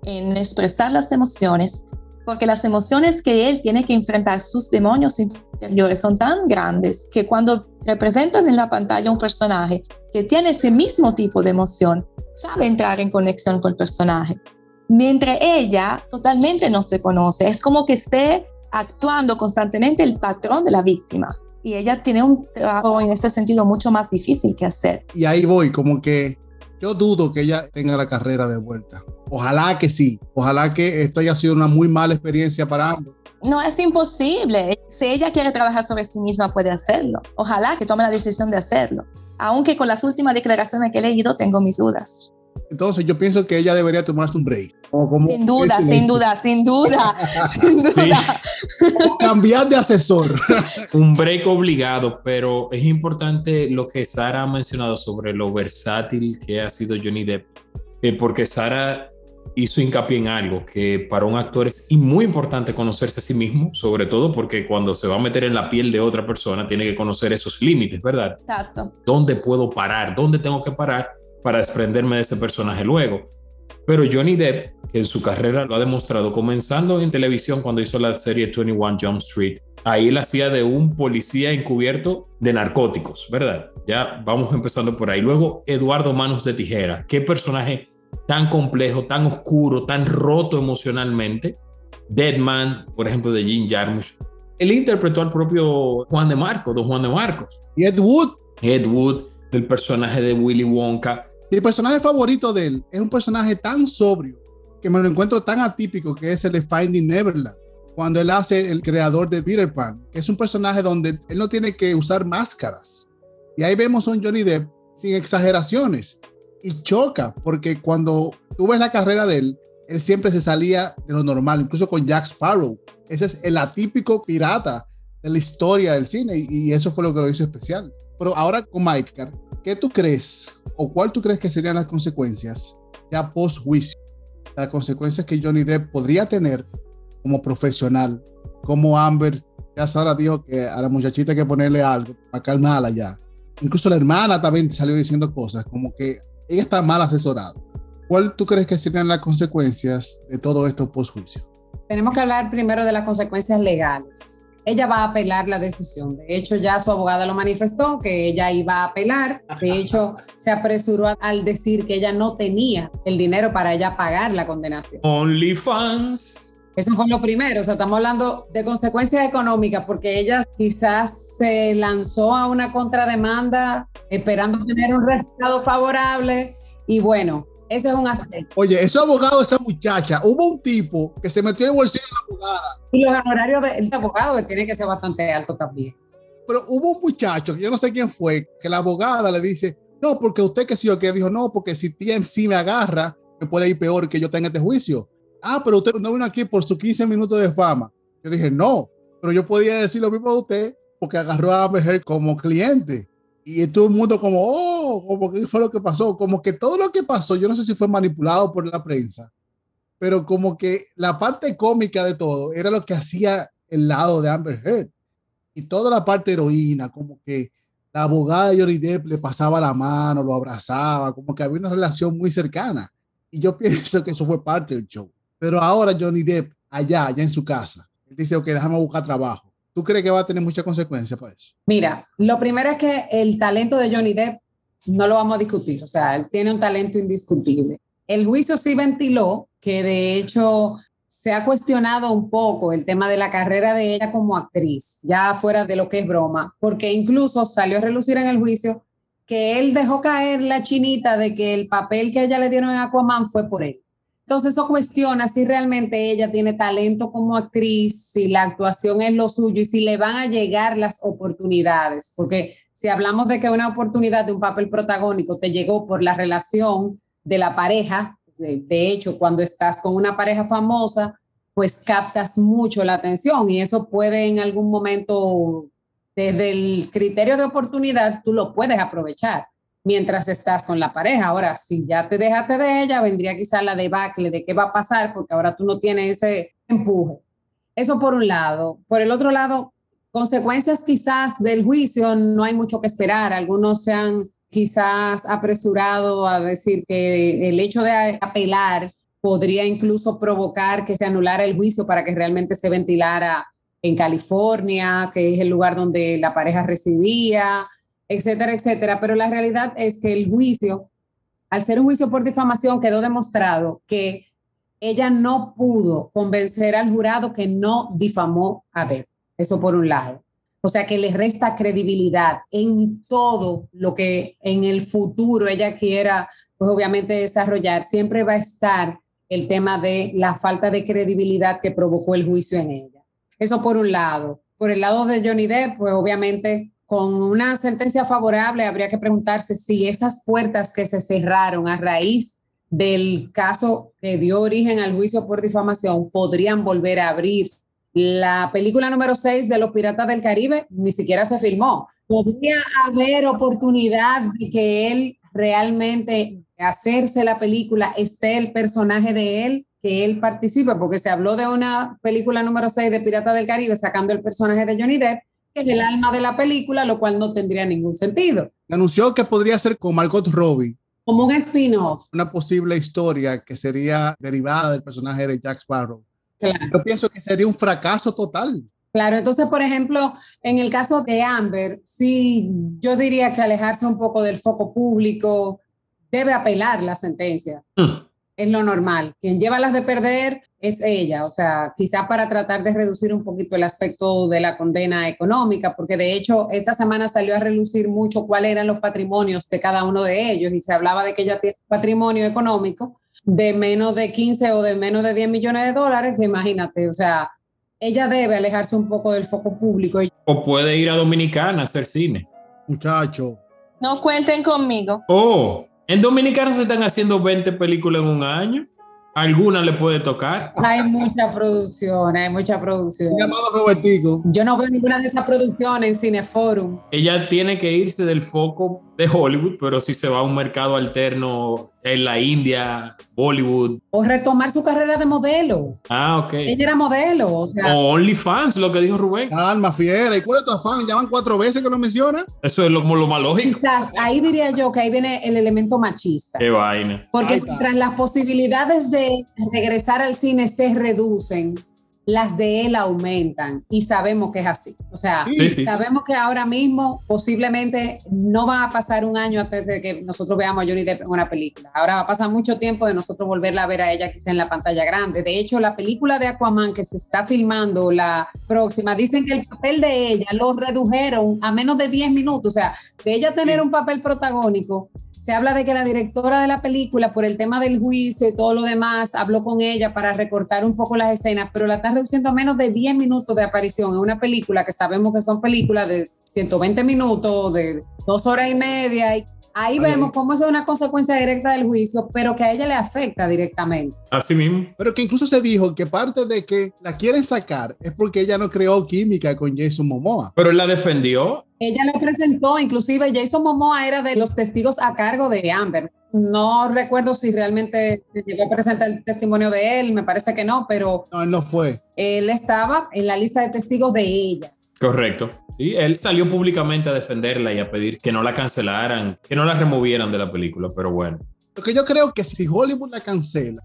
en expresar las emociones, porque las emociones que él tiene que enfrentar, sus demonios interiores, son tan grandes que cuando representan en la pantalla un personaje que tiene ese mismo tipo de emoción, sabe entrar en conexión con el personaje. Mientras ella totalmente no se conoce, es como que esté actuando constantemente el patrón de la víctima. Y ella tiene un trabajo en ese sentido mucho más difícil que hacer. Y ahí voy, como que yo dudo que ella tenga la carrera de vuelta. Ojalá que sí. Ojalá que esto haya sido una muy mala experiencia para ambos. No es imposible. Si ella quiere trabajar sobre sí misma, puede hacerlo. Ojalá que tome la decisión de hacerlo aunque con las últimas declaraciones que he leído tengo mis dudas. Entonces yo pienso que ella debería tomarse un break. sin, duda, sin duda, sin duda, sin duda, O cambiar de asesor. un break obligado, pero es importante lo que Sara ha mencionado sobre lo versátil que ha sido Johnny Depp, eh, porque Sara hizo hincapié en algo que para un actor es muy importante conocerse a sí mismo, sobre todo porque cuando se va a meter en la piel de otra persona tiene que conocer esos límites, ¿verdad? Exacto. ¿Dónde puedo parar? ¿Dónde tengo que parar para desprenderme de ese personaje luego? Pero Johnny Depp, que en su carrera lo ha demostrado, comenzando en televisión cuando hizo la serie 21 Jump Street, ahí él hacía de un policía encubierto de narcóticos, ¿verdad? Ya vamos empezando por ahí. Luego, Eduardo Manos de Tijera, qué personaje tan complejo, tan oscuro, tan roto emocionalmente. Deadman, por ejemplo, de Jim Jarmusch. Él interpretó al propio Juan de Marcos, don Juan de Marcos. Y Ed Wood. Ed Wood, del personaje de Willy Wonka. Mi personaje favorito de él es un personaje tan sobrio que me lo encuentro tan atípico que es el de Finding Neverland. Cuando él hace el creador de Peter Pan, que es un personaje donde él no tiene que usar máscaras. Y ahí vemos a un Johnny Depp sin exageraciones y choca, porque cuando tú ves la carrera de él, él siempre se salía de lo normal, incluso con Jack Sparrow. Ese es el atípico pirata de la historia del cine y, eso fue lo que lo hizo especial. Pero ahora con Michael, ¿qué tú crees o cuál tú crees que serían las consecuencias ya post juicio? Las consecuencias que Johnny Depp podría tener como profesional, como Amber ya Sara dijo que a la muchachita hay que ponerle algo para calmarla ya. Incluso la hermana también salió diciendo cosas como que ella está mal asesorada. ¿Cuál tú crees que serían las consecuencias de todo esto post juicio? Tenemos que hablar primero de las consecuencias legales ella va a apelar la decisión. De hecho, ya su abogada lo manifestó, que ella iba a apelar. De hecho, se apresuró al decir que ella no tenía el dinero para ella pagar la condenación. OnlyFans. Eso fue lo primero, o sea, estamos hablando de consecuencias económicas porque ella quizás se lanzó a una contrademanda esperando tener un resultado favorable y bueno, ese es un aspecto. Oye, ese abogado, esa muchacha, hubo un tipo que se metió en el bolsillo de la abogada. Y los honorarios del de abogado tienen que ser bastante altos también. Pero hubo un muchacho, que yo no sé quién fue, que la abogada le dice, no, porque usted que sí o que dijo, no, porque si TMC me agarra, me puede ir peor que yo tenga este juicio. Ah, pero usted no vino aquí por sus 15 minutos de fama. Yo dije, no, pero yo podía decir lo mismo de usted porque agarró a Amber como cliente y todo el mundo como, oh, como que fue lo que pasó, como que todo lo que pasó, yo no sé si fue manipulado por la prensa, pero como que la parte cómica de todo era lo que hacía el lado de Amber Heard y toda la parte heroína, como que la abogada de Johnny Depp le pasaba la mano, lo abrazaba, como que había una relación muy cercana. Y yo pienso que eso fue parte del show. Pero ahora Johnny Depp, allá, allá en su casa, él dice, ok, déjame buscar trabajo ¿Tú crees que va a tener muchas consecuencias para eso? Mira, lo primero es que el talento de Johnny Depp no lo vamos a discutir, o sea, él tiene un talento indiscutible. El juicio sí ventiló que de hecho se ha cuestionado un poco el tema de la carrera de ella como actriz, ya fuera de lo que es broma, porque incluso salió a relucir en el juicio que él dejó caer la chinita de que el papel que ella le dieron en Aquaman fue por él. Entonces eso cuestiona si realmente ella tiene talento como actriz, si la actuación es lo suyo y si le van a llegar las oportunidades, porque si hablamos de que una oportunidad de un papel protagónico te llegó por la relación de la pareja, de hecho cuando estás con una pareja famosa, pues captas mucho la atención y eso puede en algún momento, desde el criterio de oportunidad, tú lo puedes aprovechar mientras estás con la pareja. Ahora, si ya te dejaste de ella, vendría quizá la debacle de qué va a pasar, porque ahora tú no tienes ese empuje. Eso por un lado. Por el otro lado, consecuencias quizás del juicio, no hay mucho que esperar. Algunos se han quizás apresurado a decir que el hecho de apelar podría incluso provocar que se anulara el juicio para que realmente se ventilara en California, que es el lugar donde la pareja residía, etcétera, etcétera. Pero la realidad es que el juicio, al ser un juicio por difamación, quedó demostrado que ella no pudo convencer al jurado que no difamó a Deb. Eso por un lado. O sea que le resta credibilidad en todo lo que en el futuro ella quiera, pues obviamente desarrollar. Siempre va a estar el tema de la falta de credibilidad que provocó el juicio en ella. Eso por un lado. Por el lado de Johnny Depp, pues obviamente con una sentencia favorable, habría que preguntarse si esas puertas que se cerraron a raíz del caso que dio origen al juicio por difamación podrían volver a abrir. La película número 6 de Los Piratas del Caribe ni siquiera se filmó. Podría haber oportunidad de que él realmente hacerse la película, esté el personaje de él, que él participe, porque se habló de una película número 6 de Piratas del Caribe sacando el personaje de Johnny Depp es el alma de la película, lo cual no tendría ningún sentido. Anunció que podría ser con Margot Robbie. Como un spin-off. Una posible historia que sería derivada del personaje de Jack Sparrow. Yo pienso que sería un fracaso total. Claro, entonces, por ejemplo, en el caso de Amber, sí, yo diría que alejarse un poco del foco público, debe apelar la sentencia. Hmm. Es lo normal. Quien lleva las de perder es ella, o sea, quizás para tratar de reducir un poquito el aspecto de la condena económica, porque de hecho esta semana salió a relucir mucho cuáles eran los patrimonios de cada uno de ellos y se hablaba de que ella tiene patrimonio económico de menos de 15 o de menos de 10 millones de dólares, imagínate, o sea, ella debe alejarse un poco del foco público. O puede ir a Dominicana a hacer cine. Muchacho. No cuenten conmigo. Oh. En Dominicana se están haciendo 20 películas en un año. ¿Alguna le puede tocar? Hay mucha producción, hay mucha producción. Llamado Robertico. Yo no veo ninguna de esas producciones en Cineforum. Ella tiene que irse del foco de Hollywood, pero si se va a un mercado alterno en la India, Bollywood. O retomar su carrera de modelo. Ah, ok. Ella era modelo. O sea, O OnlyFans, lo que dijo Rubén. Calma, fiera. ¿Y cuál es tu afán? ¿Ya van cuatro veces que lo menciona? Eso es lo, lo más lógico. quizás ahí diría yo que ahí viene el elemento machista. Qué vaina. Porque mientras las posibilidades de regresar al cine se reducen, las de él aumentan y sabemos que es así. O sea, Sí, sí. sabemos que ahora mismo posiblemente no va a pasar un año antes de que nosotros veamos a Johnny Depp en una película. Ahora va a pasar mucho tiempo de nosotros volverla a ver a ella quizá en la pantalla grande. De hecho, la película de Aquaman que se está filmando, la próxima, dicen que el papel de ella lo redujeron a menos de 10 minutos. O sea, de ella tener un papel protagónico, se habla de que la directora de la película, por el tema del juicio y todo lo demás, habló con ella para recortar un poco las escenas, pero la está reduciendo a menos de 10 minutos de aparición en una película que sabemos que son películas de 120 minutos, de dos horas y media. Y ahí Ay, vemos cómo eso es una consecuencia directa del juicio, pero que a ella le afecta directamente. Así mismo. Pero que incluso se dijo que parte de que la quieren sacar es porque ella no creó química con Jason Momoa. Pero él la defendió. Ella le presentó, inclusive Jason Momoa era de los testigos a cargo de Amber. No recuerdo si realmente llegó a presentar el testimonio de él, me parece que no, pero No, él no fue. él estaba en la lista de testigos de ella. Correcto. Sí, él salió públicamente a defenderla y a pedir que no la cancelaran, que no la removieran de la película, pero bueno. Lo que yo creo que si Hollywood la cancela,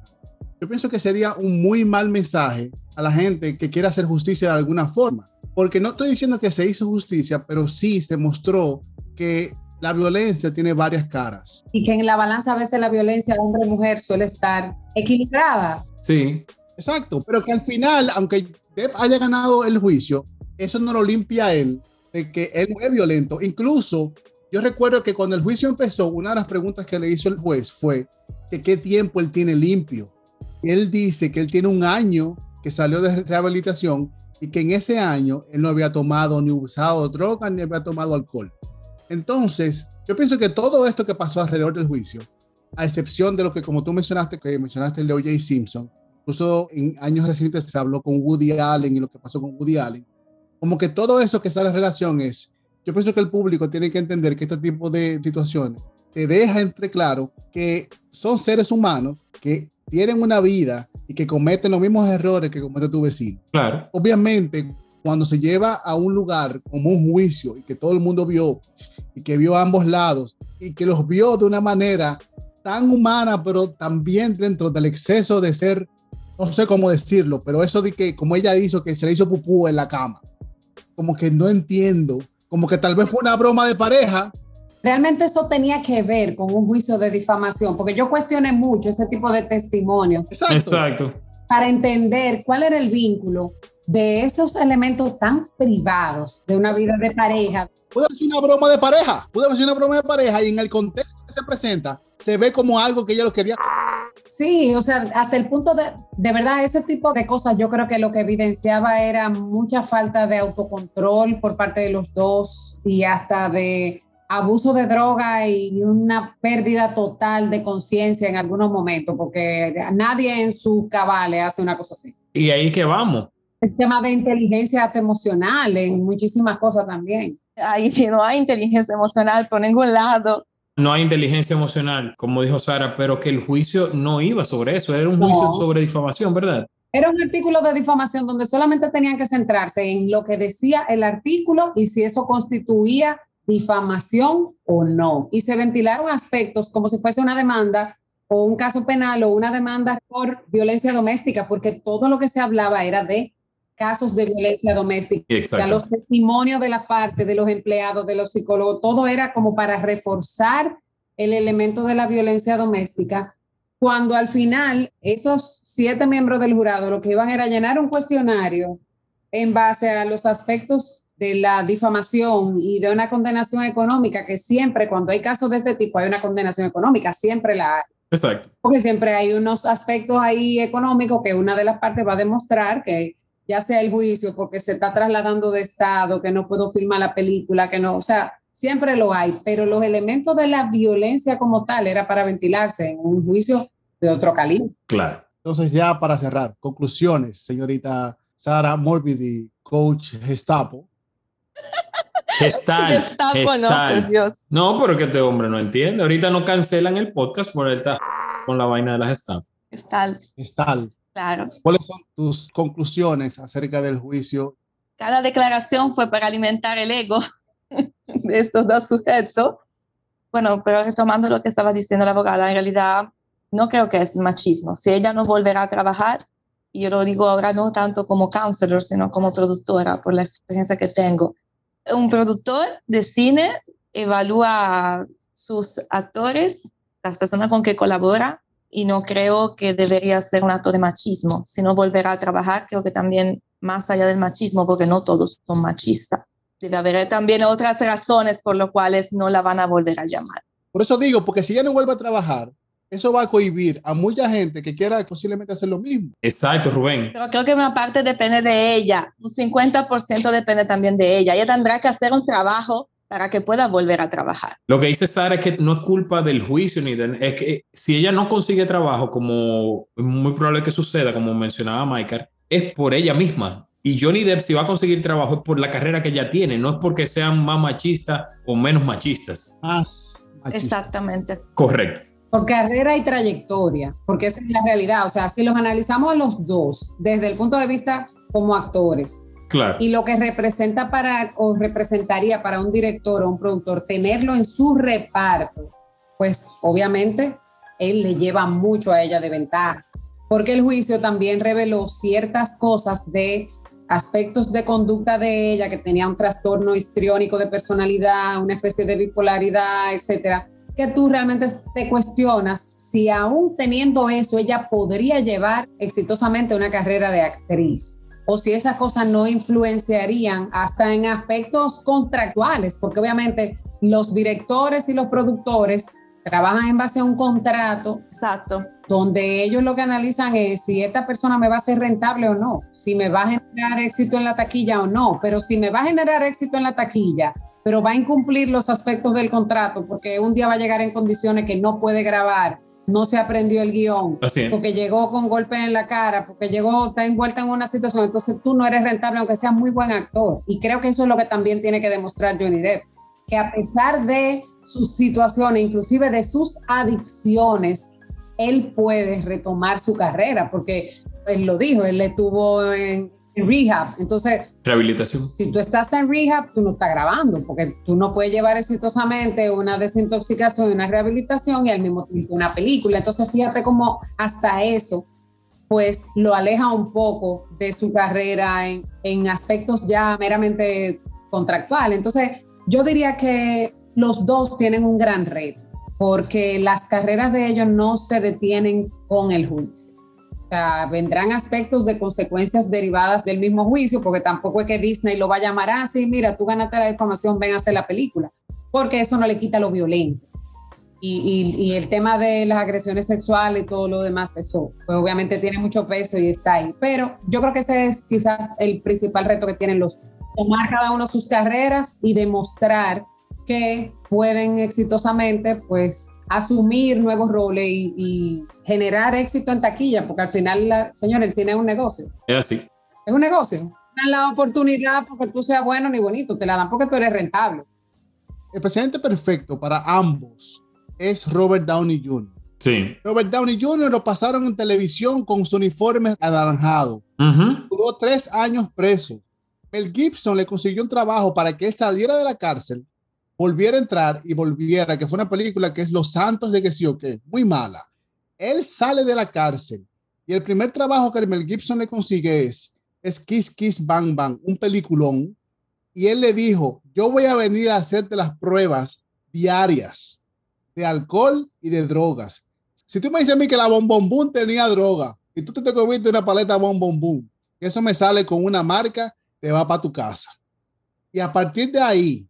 yo pienso que sería un muy mal mensaje a la gente que quiere hacer justicia de alguna forma. Porque no estoy diciendo que se hizo justicia, pero sí se mostró que la violencia tiene varias caras. Y que en la balanza a veces la violencia hombre-mujer suele estar equilibrada. Sí, Exacto, pero que al final, aunque Depp haya ganado el juicio, eso no lo limpia a él de que él no es violento. Incluso yo recuerdo que cuando el juicio empezó, una de las preguntas que le hizo el juez fue que qué tiempo él tiene limpio. Él dice que él tiene un año que salió de rehabilitación y que en ese año él no había tomado ni usado droga ni había tomado alcohol. Entonces, yo pienso que todo esto que pasó alrededor del juicio, a excepción de lo que como tú mencionaste, que mencionaste el de O.J. Simpson, incluso en años recientes se habló con Woody Allen y lo que pasó con Woody Allen, como que todo eso que sale en relación es, yo pienso que el público tiene que entender que este tipo de situaciones te deja entre claro que son seres humanos que tienen una vida y que cometen los mismos errores que comete tu vecino. claro. Obviamente, cuando se lleva a un lugar como un juicio y que todo el mundo vio y que vio a ambos lados y que los vio de una manera tan humana, pero también dentro del exceso de ser, no sé cómo decirlo, pero eso de que como ella hizo, que se le hizo pupú en la cama, como que no entiendo, como que tal vez fue una broma de pareja. Realmente eso tenía que ver con un juicio de difamación, porque yo cuestioné mucho ese tipo de testimonio Exacto. Exacto. para entender cuál era el vínculo de esos elementos tan privados de una vida de pareja. Puede haber sido una broma de pareja, puede haber sido una broma de pareja y en el contexto que se presenta, se ve como algo que ella lo quería. Sí, o sea, hasta el punto de, de verdad, ese tipo de cosas yo creo que lo que evidenciaba era mucha falta de autocontrol por parte de los dos y hasta de abuso de droga y una pérdida total de conciencia en algunos momentos, porque nadie en su cabale hace una cosa así. Y ahí que vamos. El tema de inteligencia hasta emocional en muchísimas cosas también. Ahí no hay inteligencia emocional por ningún lado. No hay inteligencia emocional, como dijo Sara, pero que el juicio no iba sobre eso, era un No. juicio sobre difamación, ¿verdad? Era un artículo de difamación donde solamente tenían que centrarse en lo que decía el artículo y si eso constituía difamación o no. Y se ventilaron aspectos como si fuese una demanda o un caso penal o una demanda por violencia doméstica, porque todo lo que se hablaba era de casos de violencia doméstica. Exacto. los testimonios de la parte de los empleados, de los psicólogos, todo era como para reforzar el elemento de la violencia doméstica, cuando al final esos siete miembros del jurado lo que iban era llenar un cuestionario en base a los aspectos de la difamación y de una condenación económica, que siempre cuando hay casos de este tipo hay una condenación económica, siempre la hay Exacto. porque siempre hay unos aspectos ahí económicos que una de las partes va a demostrar que ya sea el juicio porque se está trasladando de estado, que no puedo filmar la película, que no, o sea, siempre lo hay, pero los elementos de la violencia como tal era para ventilarse en un juicio de otro calibre. Claro. Entonces, ya para cerrar, conclusiones, señorita Sara Morbidi, coach Gestapo. Gestalt. Gestapo, no, Gestalt. por Dios. No, pero que este hombre no entiende. Ahorita no cancelan el podcast por él está con la vaina de la Gestapo. Está Gestal. Claro. ¿Cuáles son tus conclusiones acerca del juicio? Cada declaración fue para alimentar el ego de estos dos sujetos. Bueno, pero retomando lo que estaba diciendo la abogada, en realidad no creo que es machismo. Si ella no volverá a trabajar, y yo lo digo ahora no tanto como counselor, sino como productora, por la experiencia que tengo. Un productor de cine evalúa sus actores, las personas con que colabora, y no creo que debería ser un acto de machismo. Si no volverá a trabajar, creo que también más allá del machismo, porque no todos son machistas. Debe haber también otras razones por las cuales no la van a volver a llamar. Por eso digo, porque si ella no vuelve a trabajar, eso va a cohibir a mucha gente que quiera posiblemente hacer lo mismo. Exacto, Rubén. Pero creo que una parte depende de ella, un 50% depende también de ella. Ella tendrá que hacer un trabajo para que pueda volver a trabajar. Lo que dice Sara es que no es culpa del juicio ni de, es que si ella no consigue trabajo, como es muy probable que suceda, como mencionaba Michael, es por ella misma. Y Johnny Depp si va a conseguir trabajo es por la carrera que ella tiene, no es porque sean más machistas o menos machistas. Más machista. Exactamente. Correcto. Por carrera y trayectoria, porque esa es la realidad. O sea, si los analizamos a los dos desde el punto de vista como actores Y lo que representa para o representaría para un director o un productor tenerlo en su reparto, pues obviamente él le lleva mucho a ella de ventaja, porque el juicio también reveló ciertas cosas de aspectos de conducta de ella, que tenía un trastorno histriónico de personalidad, una especie de bipolaridad, etcétera, que tú realmente te cuestionas si aún teniendo eso ella podría llevar exitosamente una carrera de actriz o si esas cosas no influenciarían hasta en aspectos contractuales, porque obviamente los directores y los productores trabajan en base a un contrato Exacto. donde ellos lo que analizan es si esta persona me va a ser rentable o no, si me va a generar éxito en la taquilla o no, pero si me va a generar éxito en la taquilla, pero va a incumplir los aspectos del contrato porque un día va a llegar en condiciones que no puede grabar, no se aprendió el guion, porque llegó con golpes en la cara, porque llegó, está envuelta en una situación, entonces tú no eres rentable aunque seas muy buen actor. Y creo que eso es lo que también tiene que demostrar Johnny Depp, que a pesar de sus situaciones, inclusive de sus adicciones, él puede retomar su carrera, porque él lo dijo, él estuvo en, en rehab. Entonces, Rehabilitación. si tú estás en rehab, tú no estás grabando, porque tú no puedes llevar exitosamente una desintoxicación y una rehabilitación y al mismo tiempo una película. Entonces, fíjate cómo hasta eso, pues lo aleja un poco de su carrera en, en aspectos ya meramente contractuales. Entonces, yo diría que los dos tienen un gran reto, porque las carreras de ellos no se detienen con el juicio. Vendrán aspectos de consecuencias derivadas del mismo juicio, porque tampoco es que Disney lo va a llamar así, mira, tú ganaste la difamación, ven a hacer la película, porque eso no le quita lo violento. Y el tema de las agresiones sexuales y todo lo demás, eso pues obviamente tiene mucho peso y está ahí. Pero yo creo que ese es quizás el principal reto que tienen los tomar cada uno sus carreras y demostrar que pueden exitosamente pues asumir nuevos roles y, y generar éxito en taquilla, porque al final, la, señor, el cine es un negocio. Es así. Es un negocio. No dan la oportunidad porque tú seas bueno ni bonito, te la dan porque tú eres rentable. El presidente perfecto para ambos es Robert Downey Jr. Sí. Robert Downey Jr. lo pasaron en televisión con su uniforme anaranjado. Ujú. Duró tres años preso. Mel Gibson le consiguió un trabajo para que él saliera de la cárcel, volviera a entrar y volviera, que fue una película que es Los Santos de que sí o qué, muy mala. Él sale de la cárcel y el primer trabajo que Mel Gibson le consigue es, es Kiss Kiss Bang Bang, un peliculón. Y él le dijo, yo voy a venir a hacerte las pruebas diarias de alcohol y de drogas. Si tú me dices a mí que la bombombum tenía droga y tú te comiste una paleta bombombum, eso me sale con una marca, te va para tu casa. Y a partir de ahí,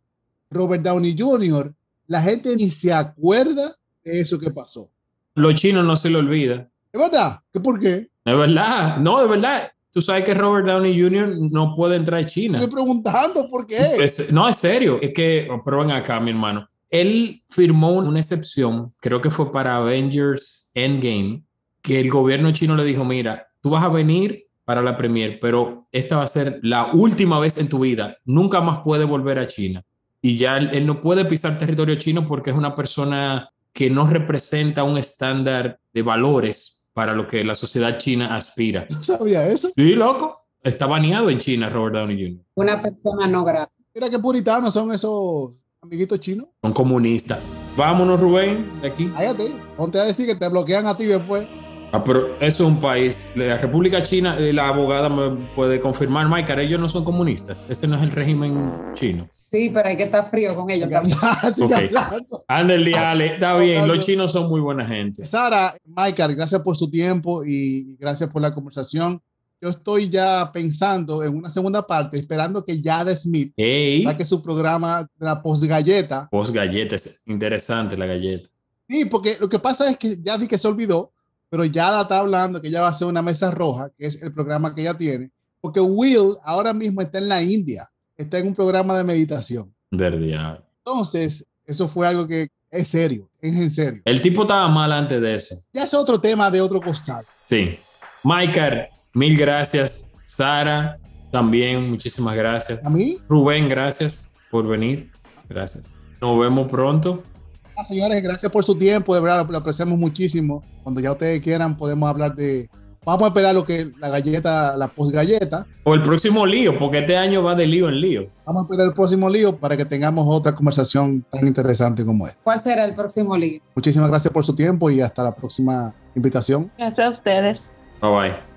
Robert Downey Jr., la gente ni se acuerda de eso que pasó. Los chinos no se lo olvida. ¿Es verdad? ¿Qué por qué? De verdad, no, de verdad. Tú sabes que Robert Downey Jr. no puede entrar a China. Estoy preguntando por qué. Es- no, es serio. Es que, ven acá, mi hermano. Él firmó una excepción, creo que fue para Avengers Endgame, que el gobierno chino le dijo, mira, tú vas a venir para la premier, pero esta va a ser la última vez en tu vida. Nunca más puede volver a China. Y ya él, él no puede pisar territorio chino porque es una persona que no representa un estándar de valores para lo que la sociedad china aspira. No sabía eso. Sí, loco. Está baneado en China Robert Downey Jr. Una persona no grata. Mira qué puritanos son esos amiguitos chinos. Son comunistas. Vámonos, Rubén, de aquí. Cállate. Ponte a decir que te bloquean a ti después. Ah, pero eso es un país. La República China, eh, la abogada me puede confirmar, Mike, ellos no son comunistas. Ese no es el régimen chino. Sí, pero hay que estar frío con ellos también. Sigue Ok. hablando. Ándale, Ale, está bien. Hablando. Los chinos son muy buena gente. Sara, Michael, gracias por su tiempo y gracias por la conversación. Yo estoy ya pensando en una segunda parte, esperando que Jada Smith Ey, saque su programa de la postgalleta. galletas, interesante la galleta. Sí, porque lo que pasa es que ya di que se olvidó, pero Yada está hablando que ella va a hacer una mesa roja, que es el programa que ella tiene, porque Will ahora mismo está en la India, está en un programa de meditación. Diablo. Entonces, eso fue algo que es serio, es en serio. El tipo estaba mal antes de eso. Ya es otro tema de otro costado. Sí. Michael, mil gracias. Sara, también muchísimas gracias. A mí, Rubén, gracias por venir. Gracias. Nos vemos pronto. Ah, señores, gracias por su tiempo, de verdad lo, lo apreciamos muchísimo. Cuando ya ustedes quieran, podemos hablar de... Vamos a esperar lo que la galleta, la postgalleta. O el próximo lío, porque este año va de lío en lío. Vamos a esperar el próximo lío para que tengamos otra conversación tan interesante como esta. ¿Cuál será el próximo lío? Muchísimas gracias por su tiempo y hasta la próxima invitación. Gracias a ustedes. Bye bye.